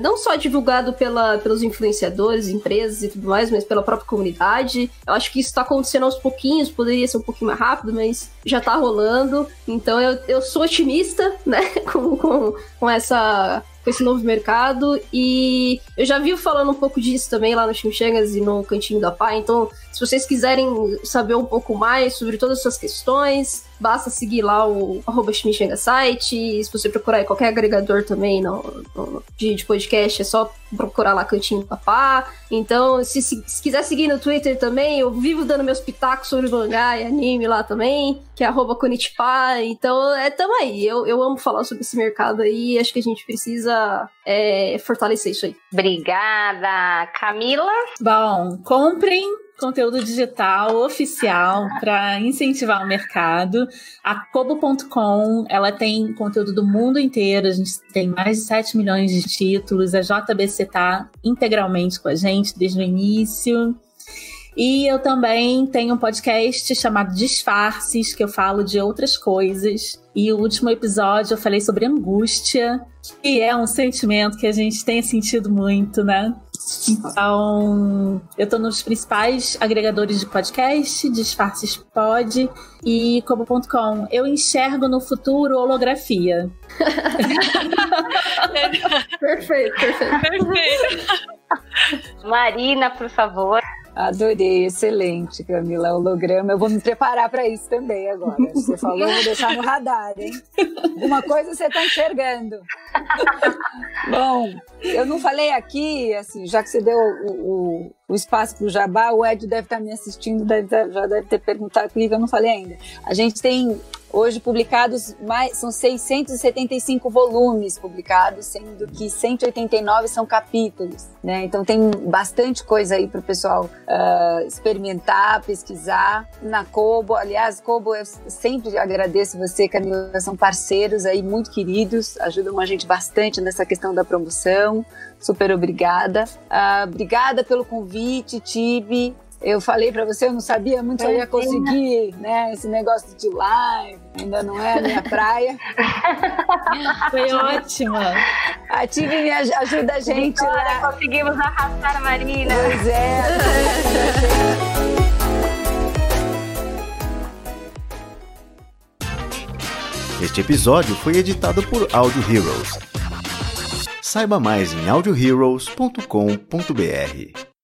não só divulgado pela, pelos influenciadores, empresas e tudo mais, mas pela própria comunidade. Eu acho que isso está acontecendo aos pouquinhos, poderia ser um pouquinho mais rápido, mas já está rolando. Então eu, eu sou otimista, né, [LAUGHS] com, com, com essa com esse novo mercado. E eu já vi falando um pouco disso também lá no Chimichangas e no Cantinho da Pai. Então, se vocês quiserem saber um pouco mais sobre todas essas questões, basta seguir lá o arroba site. Se você procurar em qualquer agregador também no, no de, de, podcast, é só procurar lá Cantinho Papá. Então, se, se, se, quiser seguir no Twitter também, eu vivo dando meus pitacos sobre mangá e anime lá também, que é arroba. Então, é tamo aí. Eu, eu amo falar sobre esse mercado aí acho que a gente precisa é, fortalecer isso aí. Obrigada, Camila. Bom, comprem conteúdo digital oficial para incentivar o mercado. A Kobo.com, ela tem conteúdo do mundo inteiro, a gente tem mais de 7 milhões de títulos, a JBC está integralmente com a gente desde o início. E eu também tenho um podcast chamado Disfarces, que eu falo de outras coisas. E o último episódio eu falei sobre angústia, que é um sentimento que a gente tem sentido muito, né? Então, eu tô nos principais agregadores de podcast, Disfarces Pod e Como.com. Eu enxergo no futuro holografia. [LAUGHS] perfeito, perfeito. Perfeito. Marina, por favor. Adorei, excelente, Camila. Holograma, eu vou me preparar para isso também agora. Você falou, vou deixar no radar, hein? Alguma coisa você está enxergando. Bom, eu não falei aqui, assim, já que você deu o, o, o espaço para o Jabá, o Ed deve estar tá me assistindo, deve, já deve ter perguntado comigo, eu não falei ainda. A gente tem Hoje publicados mais são 675 volumes publicados, sendo que 189 são capítulos, né? Então tem bastante coisa aí para o pessoal uh, experimentar, pesquisar na Kobo. Aliás, Kobo eu sempre agradeço você, Camila, são parceiros aí muito queridos, ajudam a gente bastante nessa questão da promoção. Super obrigada. Uh, obrigada pelo convite, Tibi. Eu falei para você, eu não sabia muito se eu ia conseguir, né? Esse negócio de live, ainda não é a minha praia. [LAUGHS] Foi ótima. A Tive me ajuda a gente Vitória, lá. Conseguimos arrastar a Marina. Pois é. [LAUGHS] Este episódio foi editado por Audio Heroes. Saiba mais em audioheroes.com.br.